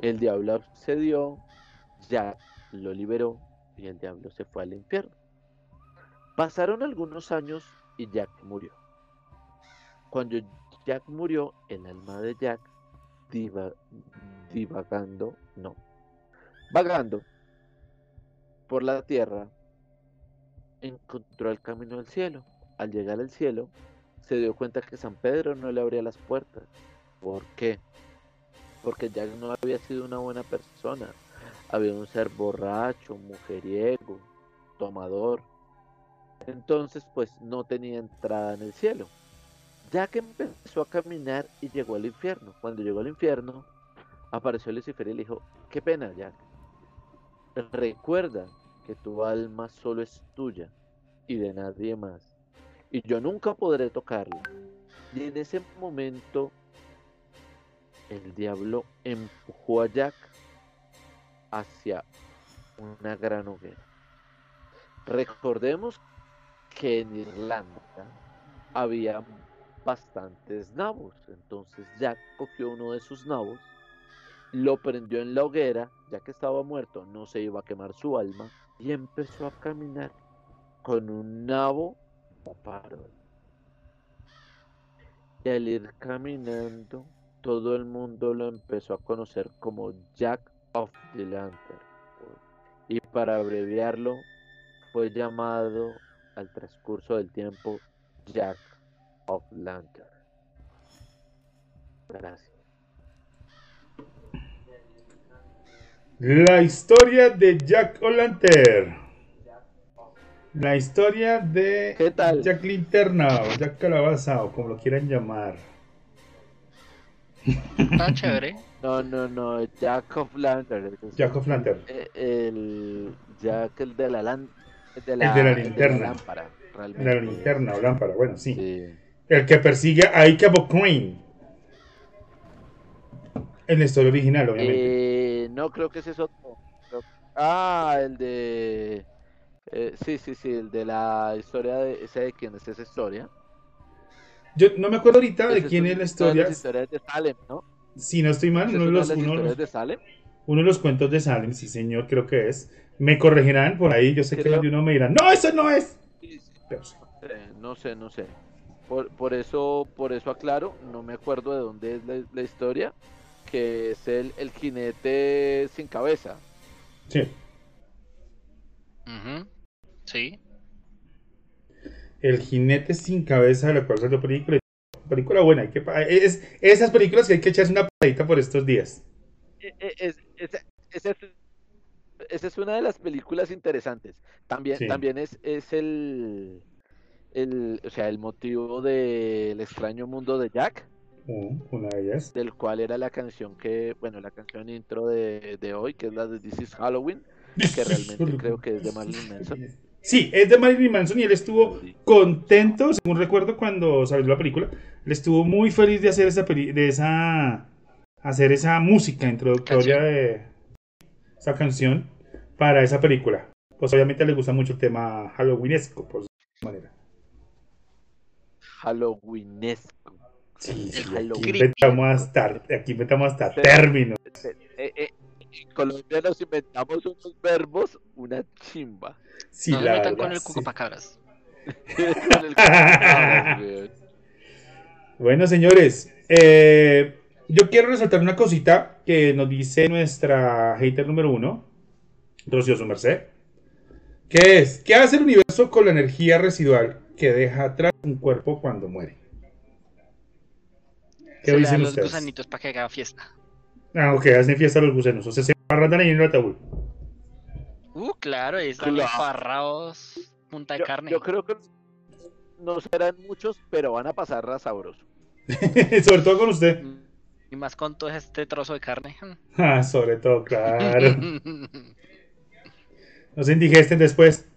El diablo accedió, Jack lo liberó y el diablo se fue al infierno. Pasaron algunos años y Jack murió. Cuando Jack murió, el alma de Jack divagando, no, vagando por la tierra, encontró el camino al cielo. Al llegar al cielo, se dio cuenta que San Pedro no le abría las puertas. ¿Por qué? Porque Jack no había sido una buena persona. Había un ser borracho, mujeriego, tomador. Entonces, pues no tenía entrada en el cielo. Jack empezó a caminar y llegó al infierno. Cuando llegó al infierno, apareció Lucifer y le dijo, qué pena, Jack. Recuerda que tu alma solo es tuya y de nadie más. Y yo nunca podré tocarla. Y en ese momento el diablo empujó a Jack hacia una gran hoguera. Recordemos que en Irlanda había bastantes nabos. Entonces Jack cogió uno de sus nabos, lo prendió en la hoguera, ya que estaba muerto, no se iba a quemar su alma, y empezó a caminar con un nabo paró. Y al ir caminando, todo el mundo lo empezó a conocer como Jack of the Lantern. Y para abreviarlo, fue llamado al transcurso del tiempo Jack of Lantern. Gracias. La historia de Jack O'Lantern. La historia de ¿Qué tal? Jack Linterna o Jack Calabaza o como lo quieran llamar. Está chévere. No, no, no, Jack of Lantern. Jack of Lantern. eh, El Jack, el de la, lan- de El de la el linterna. lámpara, realmente. La linterna o lámpara, bueno, sí. Sí. El que persigue a Ike Crane. En la historia original, obviamente. Eh, no creo que ese es otro. Creo- Ah, el de. Eh, sí, sí, sí, el de la historia de ese de quién es esa historia. Yo no me acuerdo ahorita de quién es la historia. las historias de Salem, ¿no? Si no estoy mal, uno de los, uno de historias los- de Salem. uno de los cuentos de Salem, sí señor, creo que es. Me corregirán por ahí, yo sé que Creo- más de uno me dirán, no, eso no es. Sí, sí, Pero sí. eh, no sé, no sé. Por, por eso, por eso aclaro, no me acuerdo de dónde es la, la historia, que es el, el jinete sin cabeza. Sí. Ujú. Sí. El jinete sin cabeza de la cual salió película. Película buena, hay que, es esas películas que hay que echarse una pasadita por estos días. E- e- es- es, esa es una de las películas interesantes. También, Sí. también es, es el, el, o sea, el motivo del extraño mundo de Jack, Uh, una de ellas. del cual era la canción que, bueno, la canción intro de, de hoy, que es la de This is Halloween, que realmente creo que es de Marilyn Manson. Sí, es de Marilyn Manson y él estuvo Sí. contento, según recuerdo cuando salió la película, él estuvo muy feliz de hacer esa peli- de esa hacer esa música introductoria Canción. de esa canción para esa película. Pues obviamente le gusta mucho el tema halloweenesco, por su manera. Halloweenesco. Sí, El sí, aquí inventamos hasta, aquí inventamos hasta Sí. términos. Eh, eh, en Colombia nos inventamos unos verbos, una chimba. Sí, no la metan verdad, con el sí. el- Ah, weón. Bueno, señores, eh, yo quiero resaltar una cosita que nos dice nuestra hater número uno, Rocío Su Merced, que es, ¿qué hace el universo con la energía residual que deja atrás un cuerpo cuando muere? ¿Qué Se le dicen dan los ustedes? gusanitos para que haga fiesta. Ah, ok, hacen fiesta los gusanos, o sea, se barran ahí en el ataúd. Uh, claro, están Claro. embarrados punta de Yo, carne. yo creo que no serán muchos, pero van a pasar sabroso. Sobre todo con usted. Y más con todo este trozo de carne. Ah, sobre todo, claro. No se indigesten después.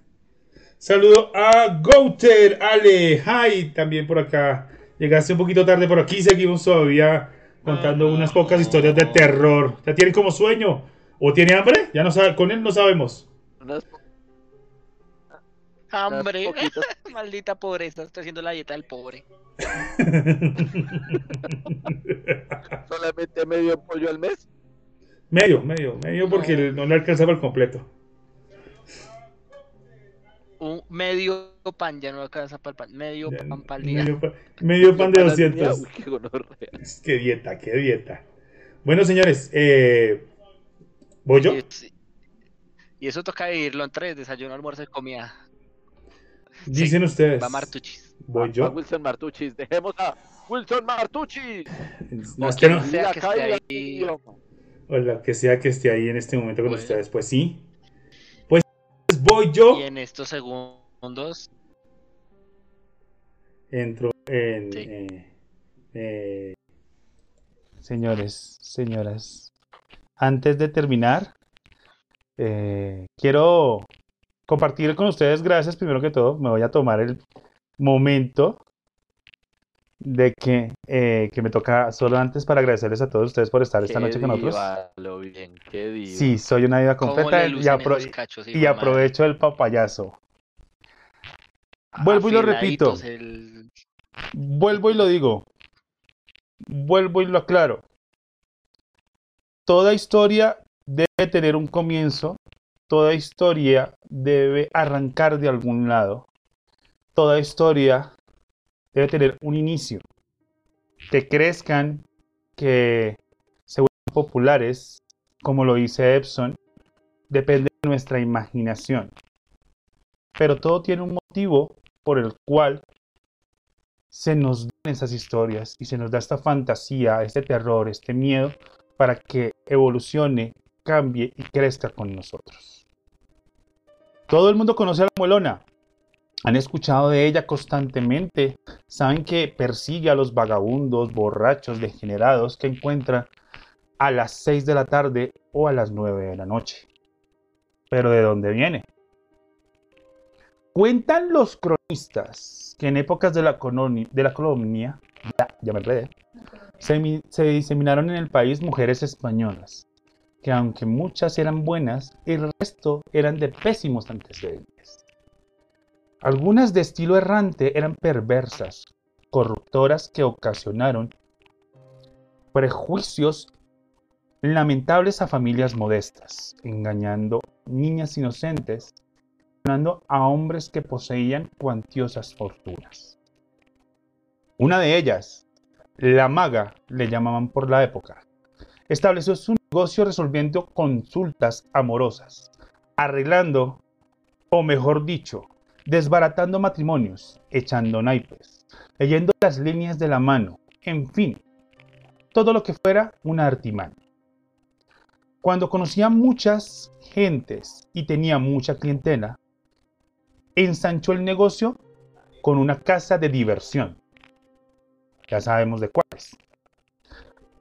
Saludo a Gouter, Ale, hi, también por acá. Llegaste un poquito tarde por aquí, seguimos todavía contando unas pocas historias de terror. ¿Ya tiene como sueño? ¿O tiene hambre? Ya no sabe, con él no sabemos. Unas, po- unas Hambre. Maldita pobreza. Estoy haciendo la dieta del pobre. solamente medio pollo al mes. medio, medio, medio porque No. no le alcanza para el completo. Un medio pan, ya no alcanza para el pan. Medio Ya, pan para el día. Medio, pa- medio pan de Para la niña, 200. uy, qué dieta, qué dieta. Bueno, señores, eh, ¿voy yo? Y, es- y eso toca dividirlo en tres: desayuno, almuerzo y comida. Dicen ustedes. Va Martuchis. ¿Voy yo? Wilson Martuchis. Dejemos a Wilson Martuchis. No, O que quien no- sea La que esté ahí. O la que sea que esté ahí en este momento con Bueno. ustedes. Pues sí. Pues voy yo. Y en estos segundos, Entro en. Sí. eh, eh, Señores, señoras. Antes de terminar, eh, quiero compartir con ustedes, gracias primero que todo. Me voy a tomar el momento de que, eh, que me toca solo antes para agradecerles a todos ustedes por estar esta Qué noche con nosotros. diva, lo bien, qué diva. Sí, soy una diva ¿cómo completa le y, apro- y aprovecho el papayazo. Vuelvo y lo repito. El- Vuelvo y lo digo. Vuelvo y lo aclaro. Toda historia debe tener un comienzo. Toda historia debe arrancar de algún lado. Toda historia debe tener un inicio. Que crezcan, que se vuelvan populares, como lo dice Epson, depende de nuestra imaginación. Pero todo tiene un motivo por el cual se nos dan esas historias y se nos da esta fantasía, este terror, este miedo para que evolucione, cambie y crezca con nosotros. Todo el mundo conoce a la muelona. Han escuchado de ella constantemente. Saben que persigue a los vagabundos, borrachos, degenerados que encuentran a las 6 de la tarde o a las 9 de la noche. Pero ¿de dónde viene? Cuentan los cronistas que en épocas de la, colonia, ya, me enredé, se, mi- se diseminaron en el país mujeres españolas que aunque muchas eran buenas, el resto eran de pésimos antecedentes. Algunas de estilo errante eran perversas, corruptoras que ocasionaron prejuicios lamentables a familias modestas, engañando niñas inocentes, a hombres que poseían cuantiosas fortunas. Una de ellas, la maga, le llamaban por la época, estableció su negocio resolviendo consultas amorosas, arreglando, o mejor dicho, desbaratando matrimonios, echando naipes, leyendo las líneas de la mano, en fin, todo lo que fuera una artimaña. Cuando conocía muchas gentes y tenía mucha clientela, ensanchó el negocio con una casa de diversión. Ya sabemos de cuáles.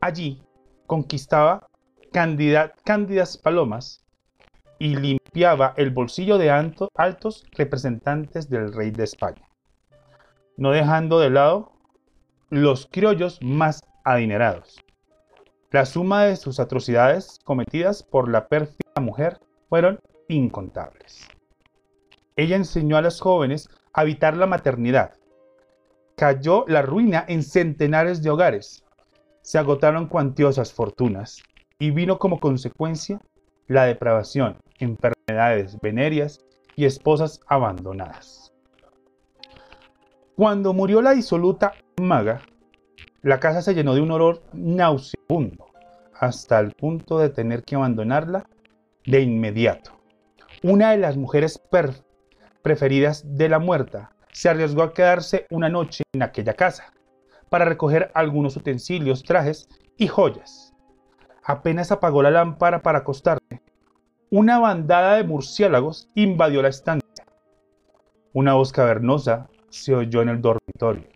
Allí conquistaba cándidas palomas y limpiaba el bolsillo de altos representantes del rey de España, no dejando de lado los criollos más adinerados. La suma de sus atrocidades cometidas por la pérfida mujer fueron incontables. Ella enseñó a las jóvenes a evitar la maternidad. Cayó la ruina en centenares de hogares se agotaron cuantiosas fortunas y vino como consecuencia la depravación, enfermedades venéreas y esposas abandonadas. Cuando murió la disoluta maga, la casa se llenó de un olor nauseabundo, hasta el punto de tener que abandonarla de inmediato. Una de las mujeres preferidas de la muerta se arriesgó a quedarse una noche en aquella casa, para recoger algunos utensilios, trajes y joyas. Apenas apagó la lámpara para acostarse, una bandada de murciélagos invadió la estancia. Una voz cavernosa se oyó en el dormitorio.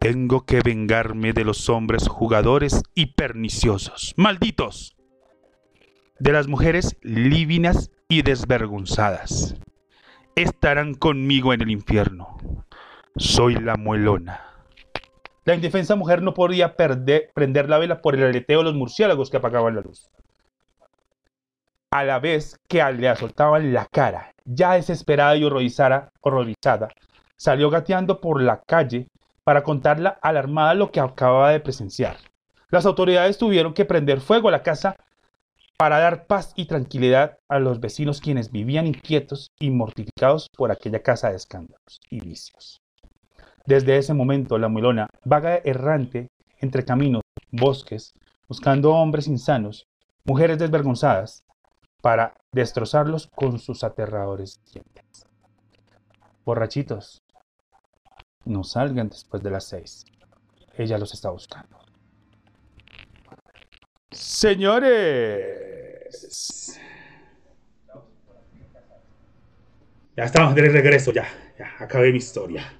Tengo que vengarme de los hombres jugadores y perniciosos, malditos, de las mujeres lívinas y desvergonzadas. Estarán conmigo en el infierno. Soy la muelona. La indefensa mujer no podía prender la vela por el aleteo de los murciélagos que apagaban la luz. A la vez que le azotaban la cara, ya desesperada y horrorizada, horrorizada, salió gateando por la calle para contarla alarmada lo que acababa de presenciar. Las autoridades tuvieron que prender fuego a la casa para dar paz y tranquilidad a los vecinos quienes vivían inquietos y mortificados por aquella casa de escándalos y vicios. Desde ese momento, la muelona vaga errante entre caminos, bosques, buscando hombres insanos, mujeres desvergonzadas, para destrozarlos con sus aterradores dientes. Borrachitos, no salgan después de las seis. Ella los está buscando. Señores. Ya estamos de regreso, ya. Ya acabé mi historia.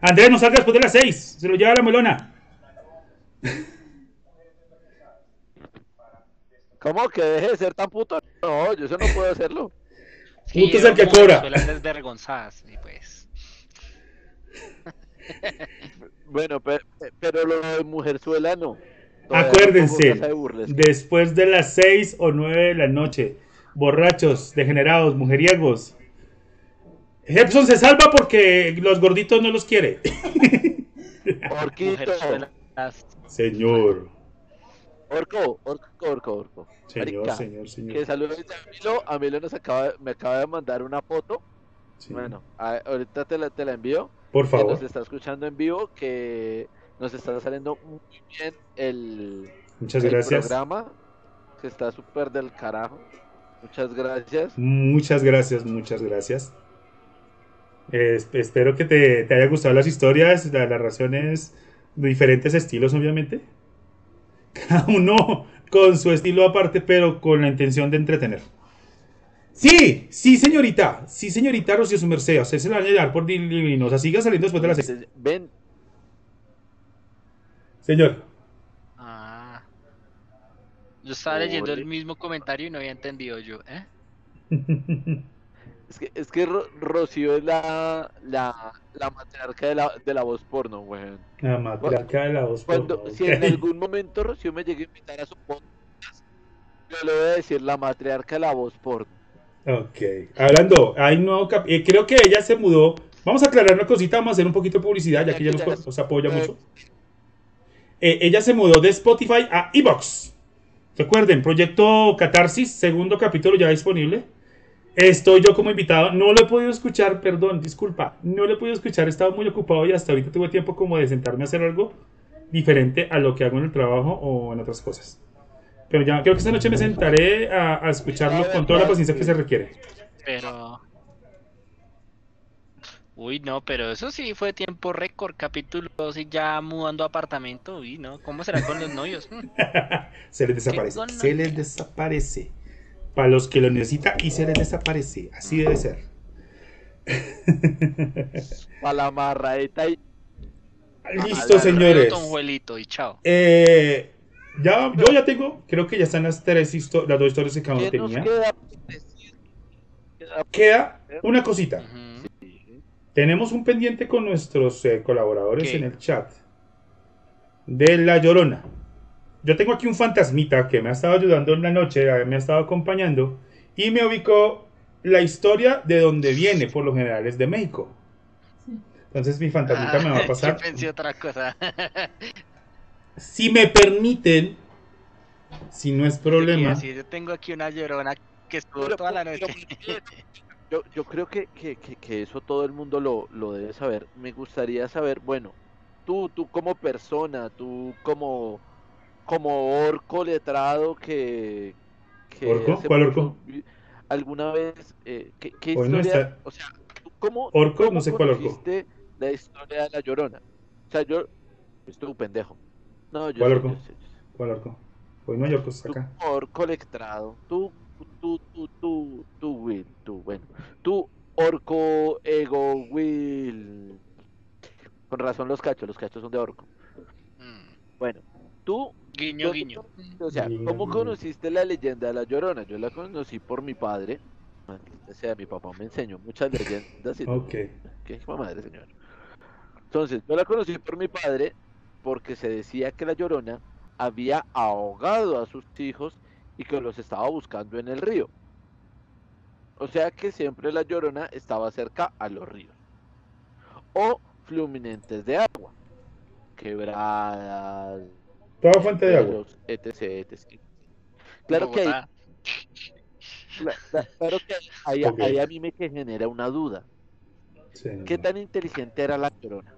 Andrés, no salga después de las 6. Se lo lleva la melona. ¿Cómo que deje de ser tan puto? No, yo eso no puedo hacerlo. puto es el que cobra. desvergonzadas, y pues. bueno, pero, pero, lo de mujerzuela no. Acuérdense, después de las 6 o 9 de la noche, borrachos, degenerados, mujeriegos, Epson se salva porque los gorditos no los quiere. Orquito. Señor. Orco, orco, orco, orco. Señor, señor, señor. Que saludos a Milo. A Milo nos acaba, me acaba de mandar una foto. Bueno, ahorita te la, te la envío. Por favor. Que nos está escuchando en vivo, que nos está saliendo muy bien el, Muchas gracias. programa. Que está súper del carajo. Muchas gracias. Muchas gracias, muchas gracias espero que te, te haya gustado las historias, las narraciones de diferentes estilos, obviamente. Cada uno con su estilo aparte, pero con la intención de entretener. Sí, sí, señorita. Sí, señorita Rocío su merced. O sea, se la van a llevar por sea, Siga saliendo después de las seis. Ven. Señor. Ah. Yo estaba leyendo el mismo comentario y no había entendido yo, ¿eh? Es que, es que Rocío es la, la, la matriarca de la, de la voz porno, güey. La matriarca de la voz Cuando, Si en algún momento Rocío me llegue a invitar a su podcast, yo le voy a decir la matriarca de la voz por. Ok. Hablando, hay nuevo cap- eh, creo que ella se mudó. Vamos a aclarar una cosita, vamos a hacer un poquito de publicidad, ya que ella nos, nos apoya mucho. Eh, ella se mudó de Spotify a Evox. Recuerden, proyecto Catarsis, segundo capítulo ya disponible. Estoy yo como invitado, no lo he podido escuchar, perdón, disculpa, no lo he podido escuchar, he estado muy ocupado y hasta ahorita tuve tiempo como de sentarme a hacer algo diferente a lo que hago en el trabajo o en otras cosas. Pero ya creo que esta noche me sentaré a, a escucharlo con toda la paciencia que se requiere. Pero. Uy, no, pero eso sí fue tiempo récord, capítulos y ya mudando a apartamento. Uy, no, ¿cómo será con los novios? Se les desaparece, se les desaparece. Para los que lo necesitan y se les desaparece, así debe ser. Para la marraeta y. Listo, señores. Don Juelito y chao. Eh, ya, yo ya tengo, creo que ya están las tres histo- las dos historias que cada uno ¿Qué nos tenía. queda una cosita. Sí. Tenemos un pendiente con nuestros eh, colaboradores ¿Qué? en el chat de La Llorona. Yo tengo aquí un fantasmita que me ha estado ayudando en la noche, eh, me ha estado acompañando y me ubicó la historia de donde viene, por lo general es de México. Entonces mi fantasmita me va a pasar. Yo pensé otra cosa. Si me permiten, si no es problema. Sí, yo tengo aquí una llorona que estuvo toda la noche. Yo, yo creo que, que, que, que eso todo el mundo lo, lo debe saber. Me gustaría saber, bueno, tú, tú como persona, tú como, como orco letrado que... que ¿Orco? ¿Cuál orco? ¿Alguna vez, eh, qué, qué no historia, está- o sea, tú cómo, Orco, cómo no sé cuál orco. la historia de La Llorona? O sea, yo, estoy un pendejo. No, yo ¿Cuál sé, orco? yo sé, yo sé. ¿Cuál orco? Hoy no hay orcos Tú acá. orco letrado, tú, tú, tú, tú, tú, Will, tú, bueno, tú, orco, ego, Will. Con razón los cachos, los cachos son de orco. Mm. Bueno, tú, Guiño, guiño. o sea, ¿cómo conociste la leyenda de la Llorona? Yo la conocí por mi padre. Maldita sea, mi papá me enseñó muchas leyendas y. Ok. Qué madre, señor. Entonces, yo la conocí por mi padre porque se decía que la Llorona había ahogado a sus hijos y que los estaba buscando en el río. O sea que siempre la Llorona estaba cerca a los ríos. O fluminentes de agua. Quebradas, Toda fuente de agua. etc, etc. Claro que cla- claro que ahí a mí me que genera una duda. Sí. ¿Qué tan inteligente era la Llorona?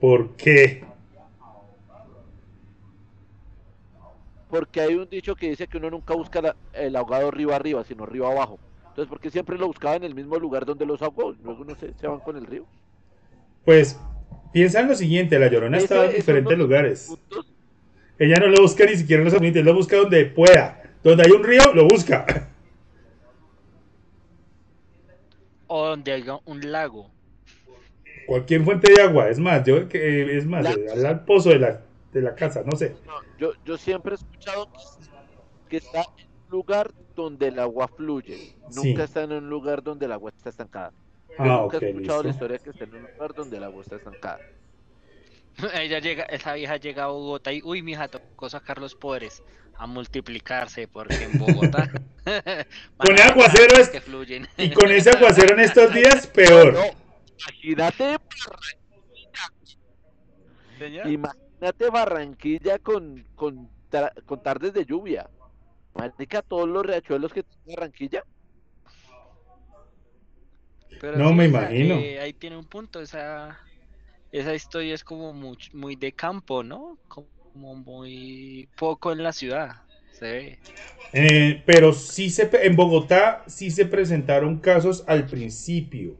¿Por qué? Porque hay un dicho que dice que uno nunca busca la- el ahogado río arriba, sino río abajo. Entonces, ¿por qué siempre lo buscaba en el mismo lugar donde los ahogó? Luego no se, se van con el río. Pues piensa en lo siguiente, la llorona Eso- está en diferentes lugares. Puntos. Ella no lo busca ni siquiera en los ambientes, lo busca donde pueda. Donde hay un río, lo busca. O donde haya un lago. Cualquier fuente de agua, es más, yo que es más, eh, al pozo de la, de la casa, no sé. No, yo, yo siempre he escuchado que, está en un lugar donde el agua fluye. Nunca Sí. está en un lugar donde el agua está estancada. Yo Ah, nunca he escuchado la listo. historia que está en un lugar donde el agua está estancada. Ella llega, esa vieja llega a Bogotá y, uy, mija, tocó sacar los poderes a multiplicarse porque en Bogotá. Con aguacero es- que fluyen. Y con ese aguacero en estos días, peor. No, imagínate, Señor. imagínate Barranquilla con, con, tra- con tardes de lluvia. Marica, todos los riachuelos que tiene Barranquilla. Pero No me imagino. eh, ahí tiene un punto, esa, esa historia es como muy, muy de campo, ¿no? Como muy poco en la ciudad, se ve. Eh, pero sí se, en Bogotá sí se presentaron casos al principio.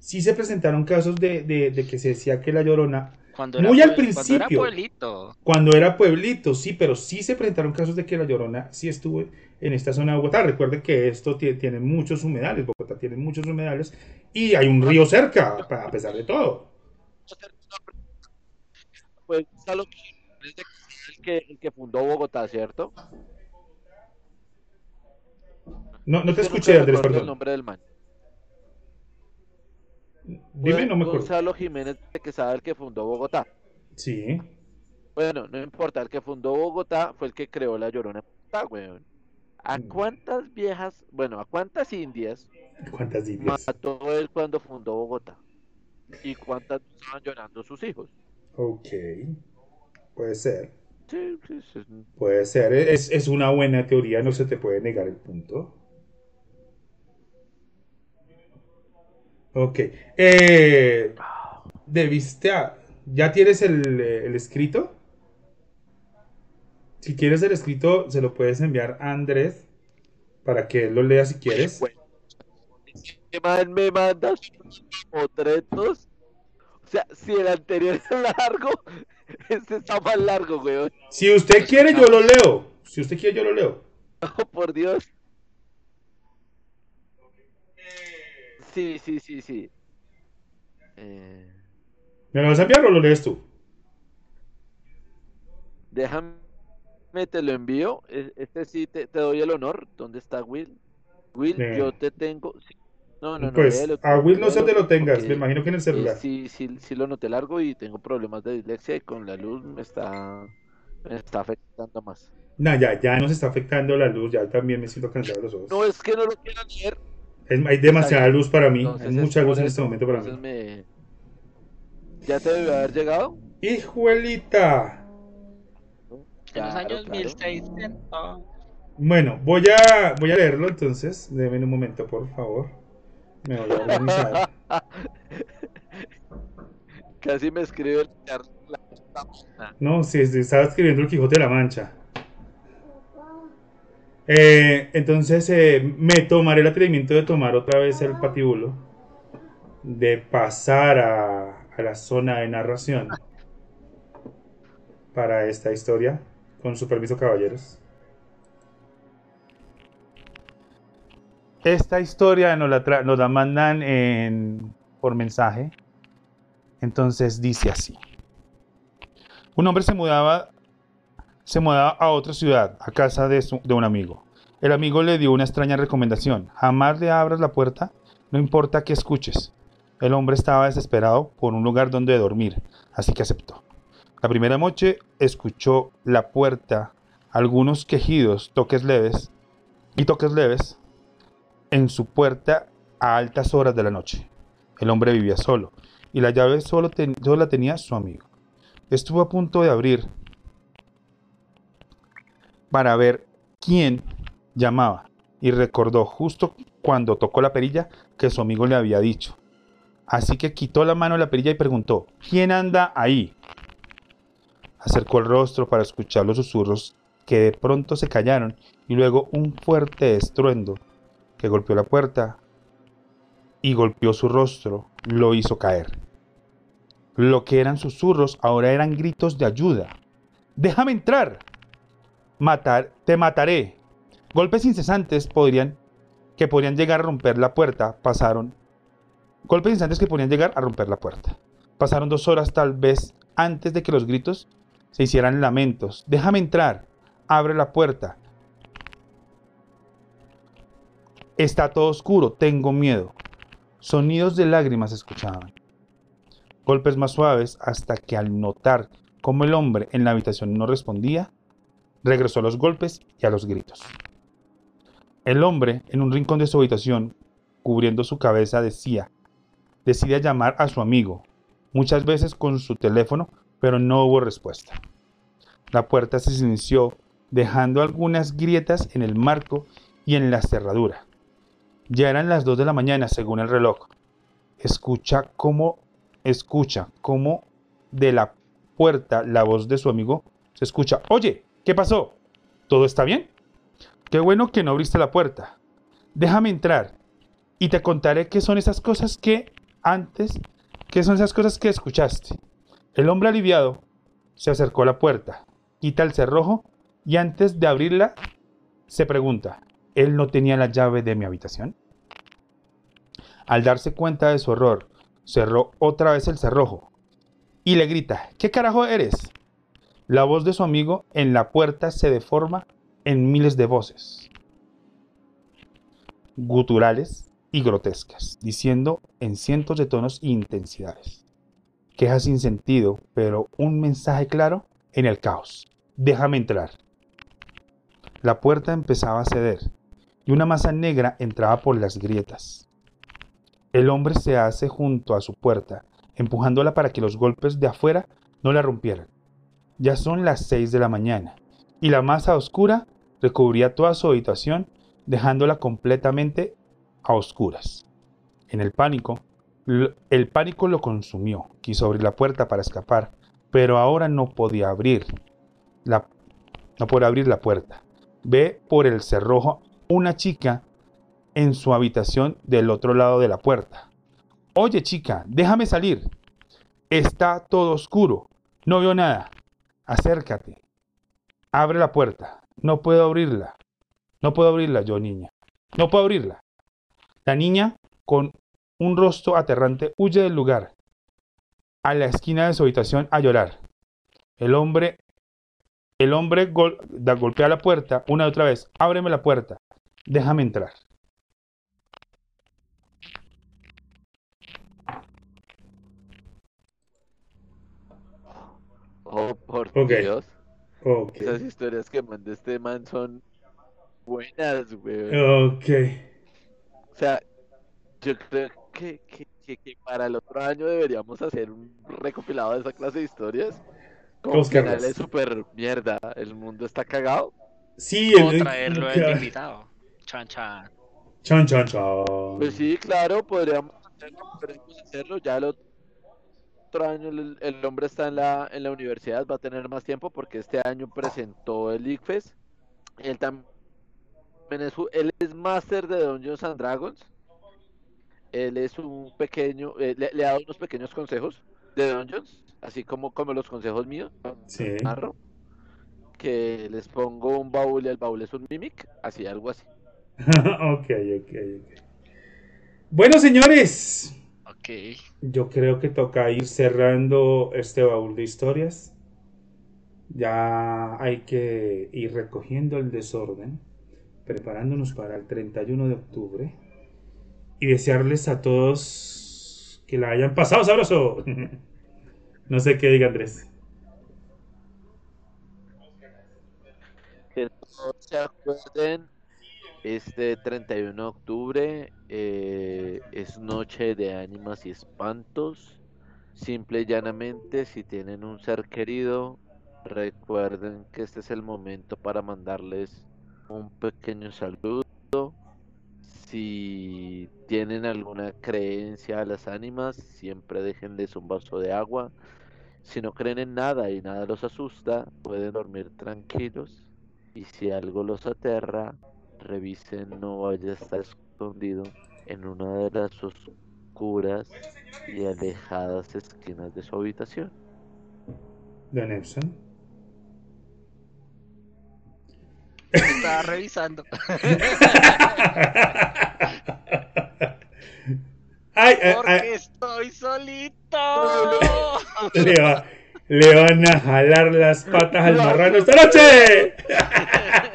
Sí se presentaron casos de, de- de que se decía que la llorona, Cuando Muy al puebl- Cuando era principio. pueblito. cuando era pueblito, sí, pero sí se presentaron casos de que la llorona sí estuvo en esta zona de Bogotá. Recuerden que esto tie- tiene muchos humedales, Bogotá tiene muchos humedales y hay un río cerca, a pesar de todo. Pues el que, el que fundó Bogotá, ¿cierto? No, no te escuché, Andrés, recuerdo el perdón. nombre del man. Dime, no me acuerdo. Gonzalo Jiménez de Quesada, el que fundó Bogotá. Sí. Bueno, no importa, el que fundó Bogotá fue el que creó la Llorona Bogotá, weón. ¿A cuántas viejas, bueno, a cuántas indias ¿Cuántas indias? mató él cuando fundó Bogotá? ¿Y cuántas estaban llorando sus hijos? Ok. Puede ser. Sí, sí, sí. Puede ser. Es, es una buena teoría, no se te puede negar el punto. Ok. Eh, ¿Debiste a- ¿Ya tienes el, el escrito? Si quieres el escrito, se lo puedes enviar a Andrés para que él lo lea si quieres. Bueno. ¿Qué más me mandas? Otretos. O sea, si el anterior es largo, este está más largo, weón. Si usted quiere, yo lo leo. Si usted quiere, yo lo leo. Oh, por Dios. Sí, sí, sí, sí. Eh, ¿Me lo vas a enviar o lo lees tú? déjame, te lo envío. E- Este sí te, te doy el honor. ¿Dónde está Will? Will, Eh. yo te tengo. No, no, no. Pues a Will no sé dónde lo tengas, me imagino que en el eh, celular. sí, sí, sí lo noté largo y tengo problemas de dislexia y con la luz me está, me está afectando más. No, ya, ya nos está afectando la luz, ya también me siento cansado de los ojos. No es que no lo quiera leer. Es- hay demasiada luz para mí, Entonces hay mucha luz en este momento para mí. me- ¿Ya te debió haber llegado? ¡Hijuelita! En los años claro. 1600. Bueno, voy a, voy a leerlo entonces. Deme un momento, por favor. Me voy a organizar. Casi me escribe el la- la- No, sí, sí, estaba escribiendo el Quijote de la Mancha. Eh, entonces eh, me tomaré el atrevimiento de tomar otra vez el patíbulo, de pasar a, la zona de narración para esta historia, con su permiso, caballeros. Esta historia nos la, nos la mandan en- por mensaje. Entonces dice así. Un hombre se mudaba, se mudaba a otra ciudad, a casa de, un amigo. El amigo le dio una extraña recomendación. Jamás le abras la puerta, no importa qué escuches. El hombre estaba desesperado por un lugar donde dormir, así que aceptó. La primera noche escuchó la puerta, algunos quejidos, toques leves y toques leves en su puerta a altas horas de la noche. El hombre vivía solo y la llave solo, solo la tenía su amigo. Estuvo a punto de abrir para ver quién llamaba y recordó justo cuando tocó la perilla que su amigo le había dicho. Así que quitó la mano de la perilla y preguntó, ¿quién anda ahí? Acercó el rostro para escuchar los susurros que de pronto se callaron y luego un fuerte estruendo que golpeó la puerta y golpeó su rostro lo hizo caer. Lo que eran susurros ahora eran gritos de ayuda. ¡Déjame entrar! Matar, te mataré. Golpes incesantes podrían que podrían llegar a romper la puerta pasaron. Golpes incesantes que podrían llegar a romper la puerta. Pasaron dos horas tal vez antes de que los gritos se hicieran lamentos. Déjame entrar. Abre la puerta. Está todo oscuro. Tengo miedo. Sonidos de lágrimas escuchaban. Golpes más suaves hasta que al notar cómo el hombre en la habitación no respondía, regresó a los golpes y a los gritos. El hombre, en un rincón de su habitación, cubriendo su cabeza, decía, decide llamar a su amigo, muchas veces con su teléfono, pero no hubo respuesta. La puerta se silenció, dejando algunas grietas en el marco y en la cerradura. Ya eran las 2 de la mañana según el reloj. Escucha cómo, escucha cómo de la puerta la voz de su amigo se escucha. Oye, ¿qué pasó? ¿Todo está bien? Qué bueno que no abriste la puerta. Déjame entrar y te contaré qué son esas cosas que antes, qué son esas cosas que escuchaste. El hombre aliviado se acercó a la puerta, quita el cerrojo y antes de abrirla se pregunta, ¿él no tenía la llave de mi habitación? Al darse cuenta de su error, cerró otra vez el cerrojo y le grita, ¿qué carajo eres? La voz de su amigo en la puerta se deforma en miles de voces, guturales y grotescas, diciendo en cientos de tonos e intensidades. Quejas sin sentido, pero un mensaje claro en el caos. Déjame entrar. La puerta empezaba a ceder y una masa negra entraba por las grietas. El hombre se hace junto a su puerta, empujándola para que los golpes de afuera no la rompieran. Ya son las seis de la mañana y la masa oscura recubría toda su habitación, dejándola completamente a oscuras. En el pánico, el pánico lo consumió. Quiso abrir la puerta para escapar, pero ahora no podía abrir la, no podía abrir la puerta. Ve por el cerrojo una chica en su habitación del otro lado de la puerta. Oye chica, déjame salir. Está todo oscuro. No veo nada. Acércate. Abre la puerta. No puedo abrirla. No puedo abrirla yo, niña. No puedo abrirla. La niña, con un rostro aterrante, huye del lugar, a la esquina de su habitación a llorar. El hombre, el hombre da, golpea la puerta una y otra vez. Ábreme la puerta. Déjame entrar. Oh, por Dios. Esas historias que mandé este man son buenas, güey. Ok. O sea, yo creo que, para el otro año deberíamos hacer un recopilado de esa clase de historias. Con finales super mierda. El mundo está cagado. Sí, el... O traerlo el invitado. Chan, chan. Chan, chan, chan. Pues sí, claro, podríamos hacerlo, podríamos hacerlo. Ya el otro año el, hombre está en la, en la universidad, va a tener más tiempo porque este año presentó el ICFES. Él también es, él es máster de Dungeons and Dragons él es un pequeño, eh, le, ha dado unos pequeños consejos de Dungeons, así como, como los consejos míos. Sí. que les pongo un baúl y el baúl es un mimic, así, algo así. ok, ok, ok. Bueno, señores. Ok. Yo creo que toca ir cerrando este baúl de historias. Ya hay que ir recogiendo el desorden, preparándonos para el 31 de octubre y desearles a todos que la hayan pasado sabroso. no sé qué diga Andrés. Que no se acuerden, este 31 de octubre eh, es noche de ánimas y espantos. Simple y llanamente, si tienen un ser querido, recuerden que este es el momento para mandarles un pequeño saludo si tienen alguna creencia a las ánimas, siempre déjenles un vaso de agua. Si no creen en nada y nada los asusta, pueden dormir tranquilos. Y si algo los aterra, revisen no vaya a estar escondido en una de las oscuras y alejadas esquinas de su habitación. Don Epson. Estaba revisando. Porque estoy solito. Le, van a jalar las patas al marrano esta noche.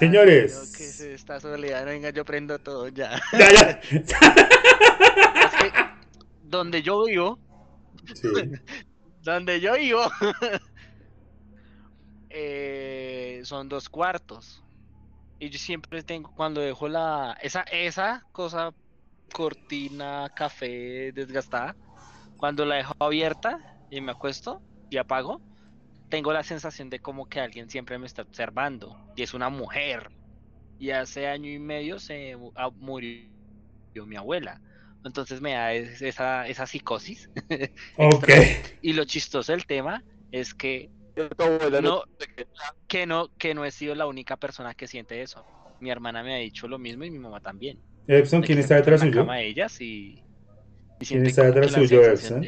Señores. que es esta soledad? Venga, yo prendo todo ya. donde yo vivo. donde yo vivo. Eh, son dos cuartos. Y yo siempre tengo, cuando dejo la. Esa, esa cosa, cortina, café desgastada, cuando la dejo abierta y me acuesto y apago, tengo la sensación de como que alguien siempre me está observando. Y es una mujer. Y hace año y medio se murió mi abuela. Entonces me da esa, esa psicosis. ok. y lo chistoso del tema es que no, que no, que no he sido la única persona que siente eso. Mi hermana me ha dicho lo mismo y mi mamá también. Epson, ¿quién está detrás suyo? ellas y, ¿Quién está detrás suyo, Epson?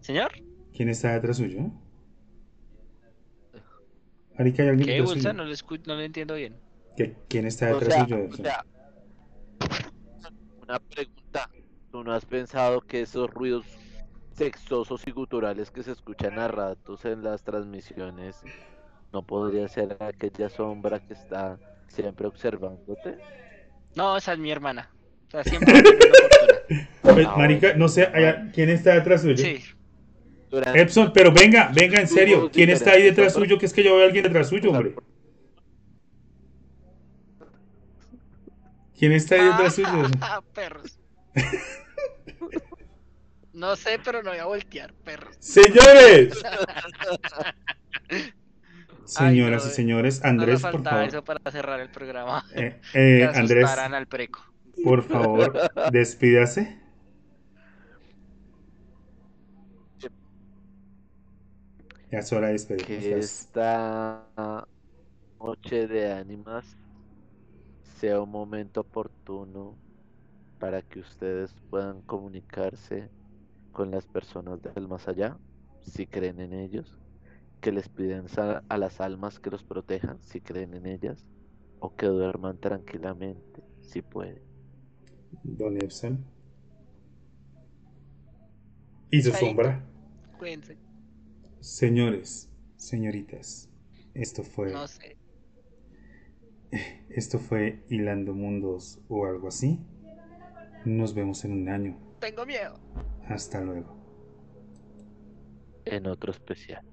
¿Señor? ¿Quién está detrás suyo? Arica, ¿hay alguien ¿Qué, Bolsa? No, le no le entiendo bien. ¿Quién está detrás suyo, Epson? una pregunta. ¿Tú no has pensado que esos ruidos sexosos y guturales que se escuchan a ratos en las transmisiones, ¿no podría ser aquella sombra que está siempre observándote? No, esa es mi hermana. O sea, siempre pues, Marica, no sé, ¿quién está detrás suyo? Sí. Durante- Epson, pero venga, venga, en serio. ¿Quién está ahí detrás suyo? Que es que yo veo a alguien detrás suyo, hombre. ¿Quién está ahí detrás suyo? Ah, perros. No sé, pero no voy a voltear, perros. Señores. Ay, Señoras no, y señores, No Andrés, por favor. eso para cerrar el programa. Eh, eh, que Andrés, al preco. por favor, despídase. Ya es hora de despedirnos. esta noche de ánimas sea un momento oportuno para que ustedes puedan comunicarse con las personas del más allá, si creen en ellos, que les piden a las almas que los protejan, si creen en ellas, o que duerman tranquilamente, si pueden. Don Epson. Y su sombra. Cuídense. Señores, señoritas, esto fue, No sé. esto fue Hilando Mundos o algo así. Nos vemos en un año. Tengo miedo. Hasta luego. En otro especial.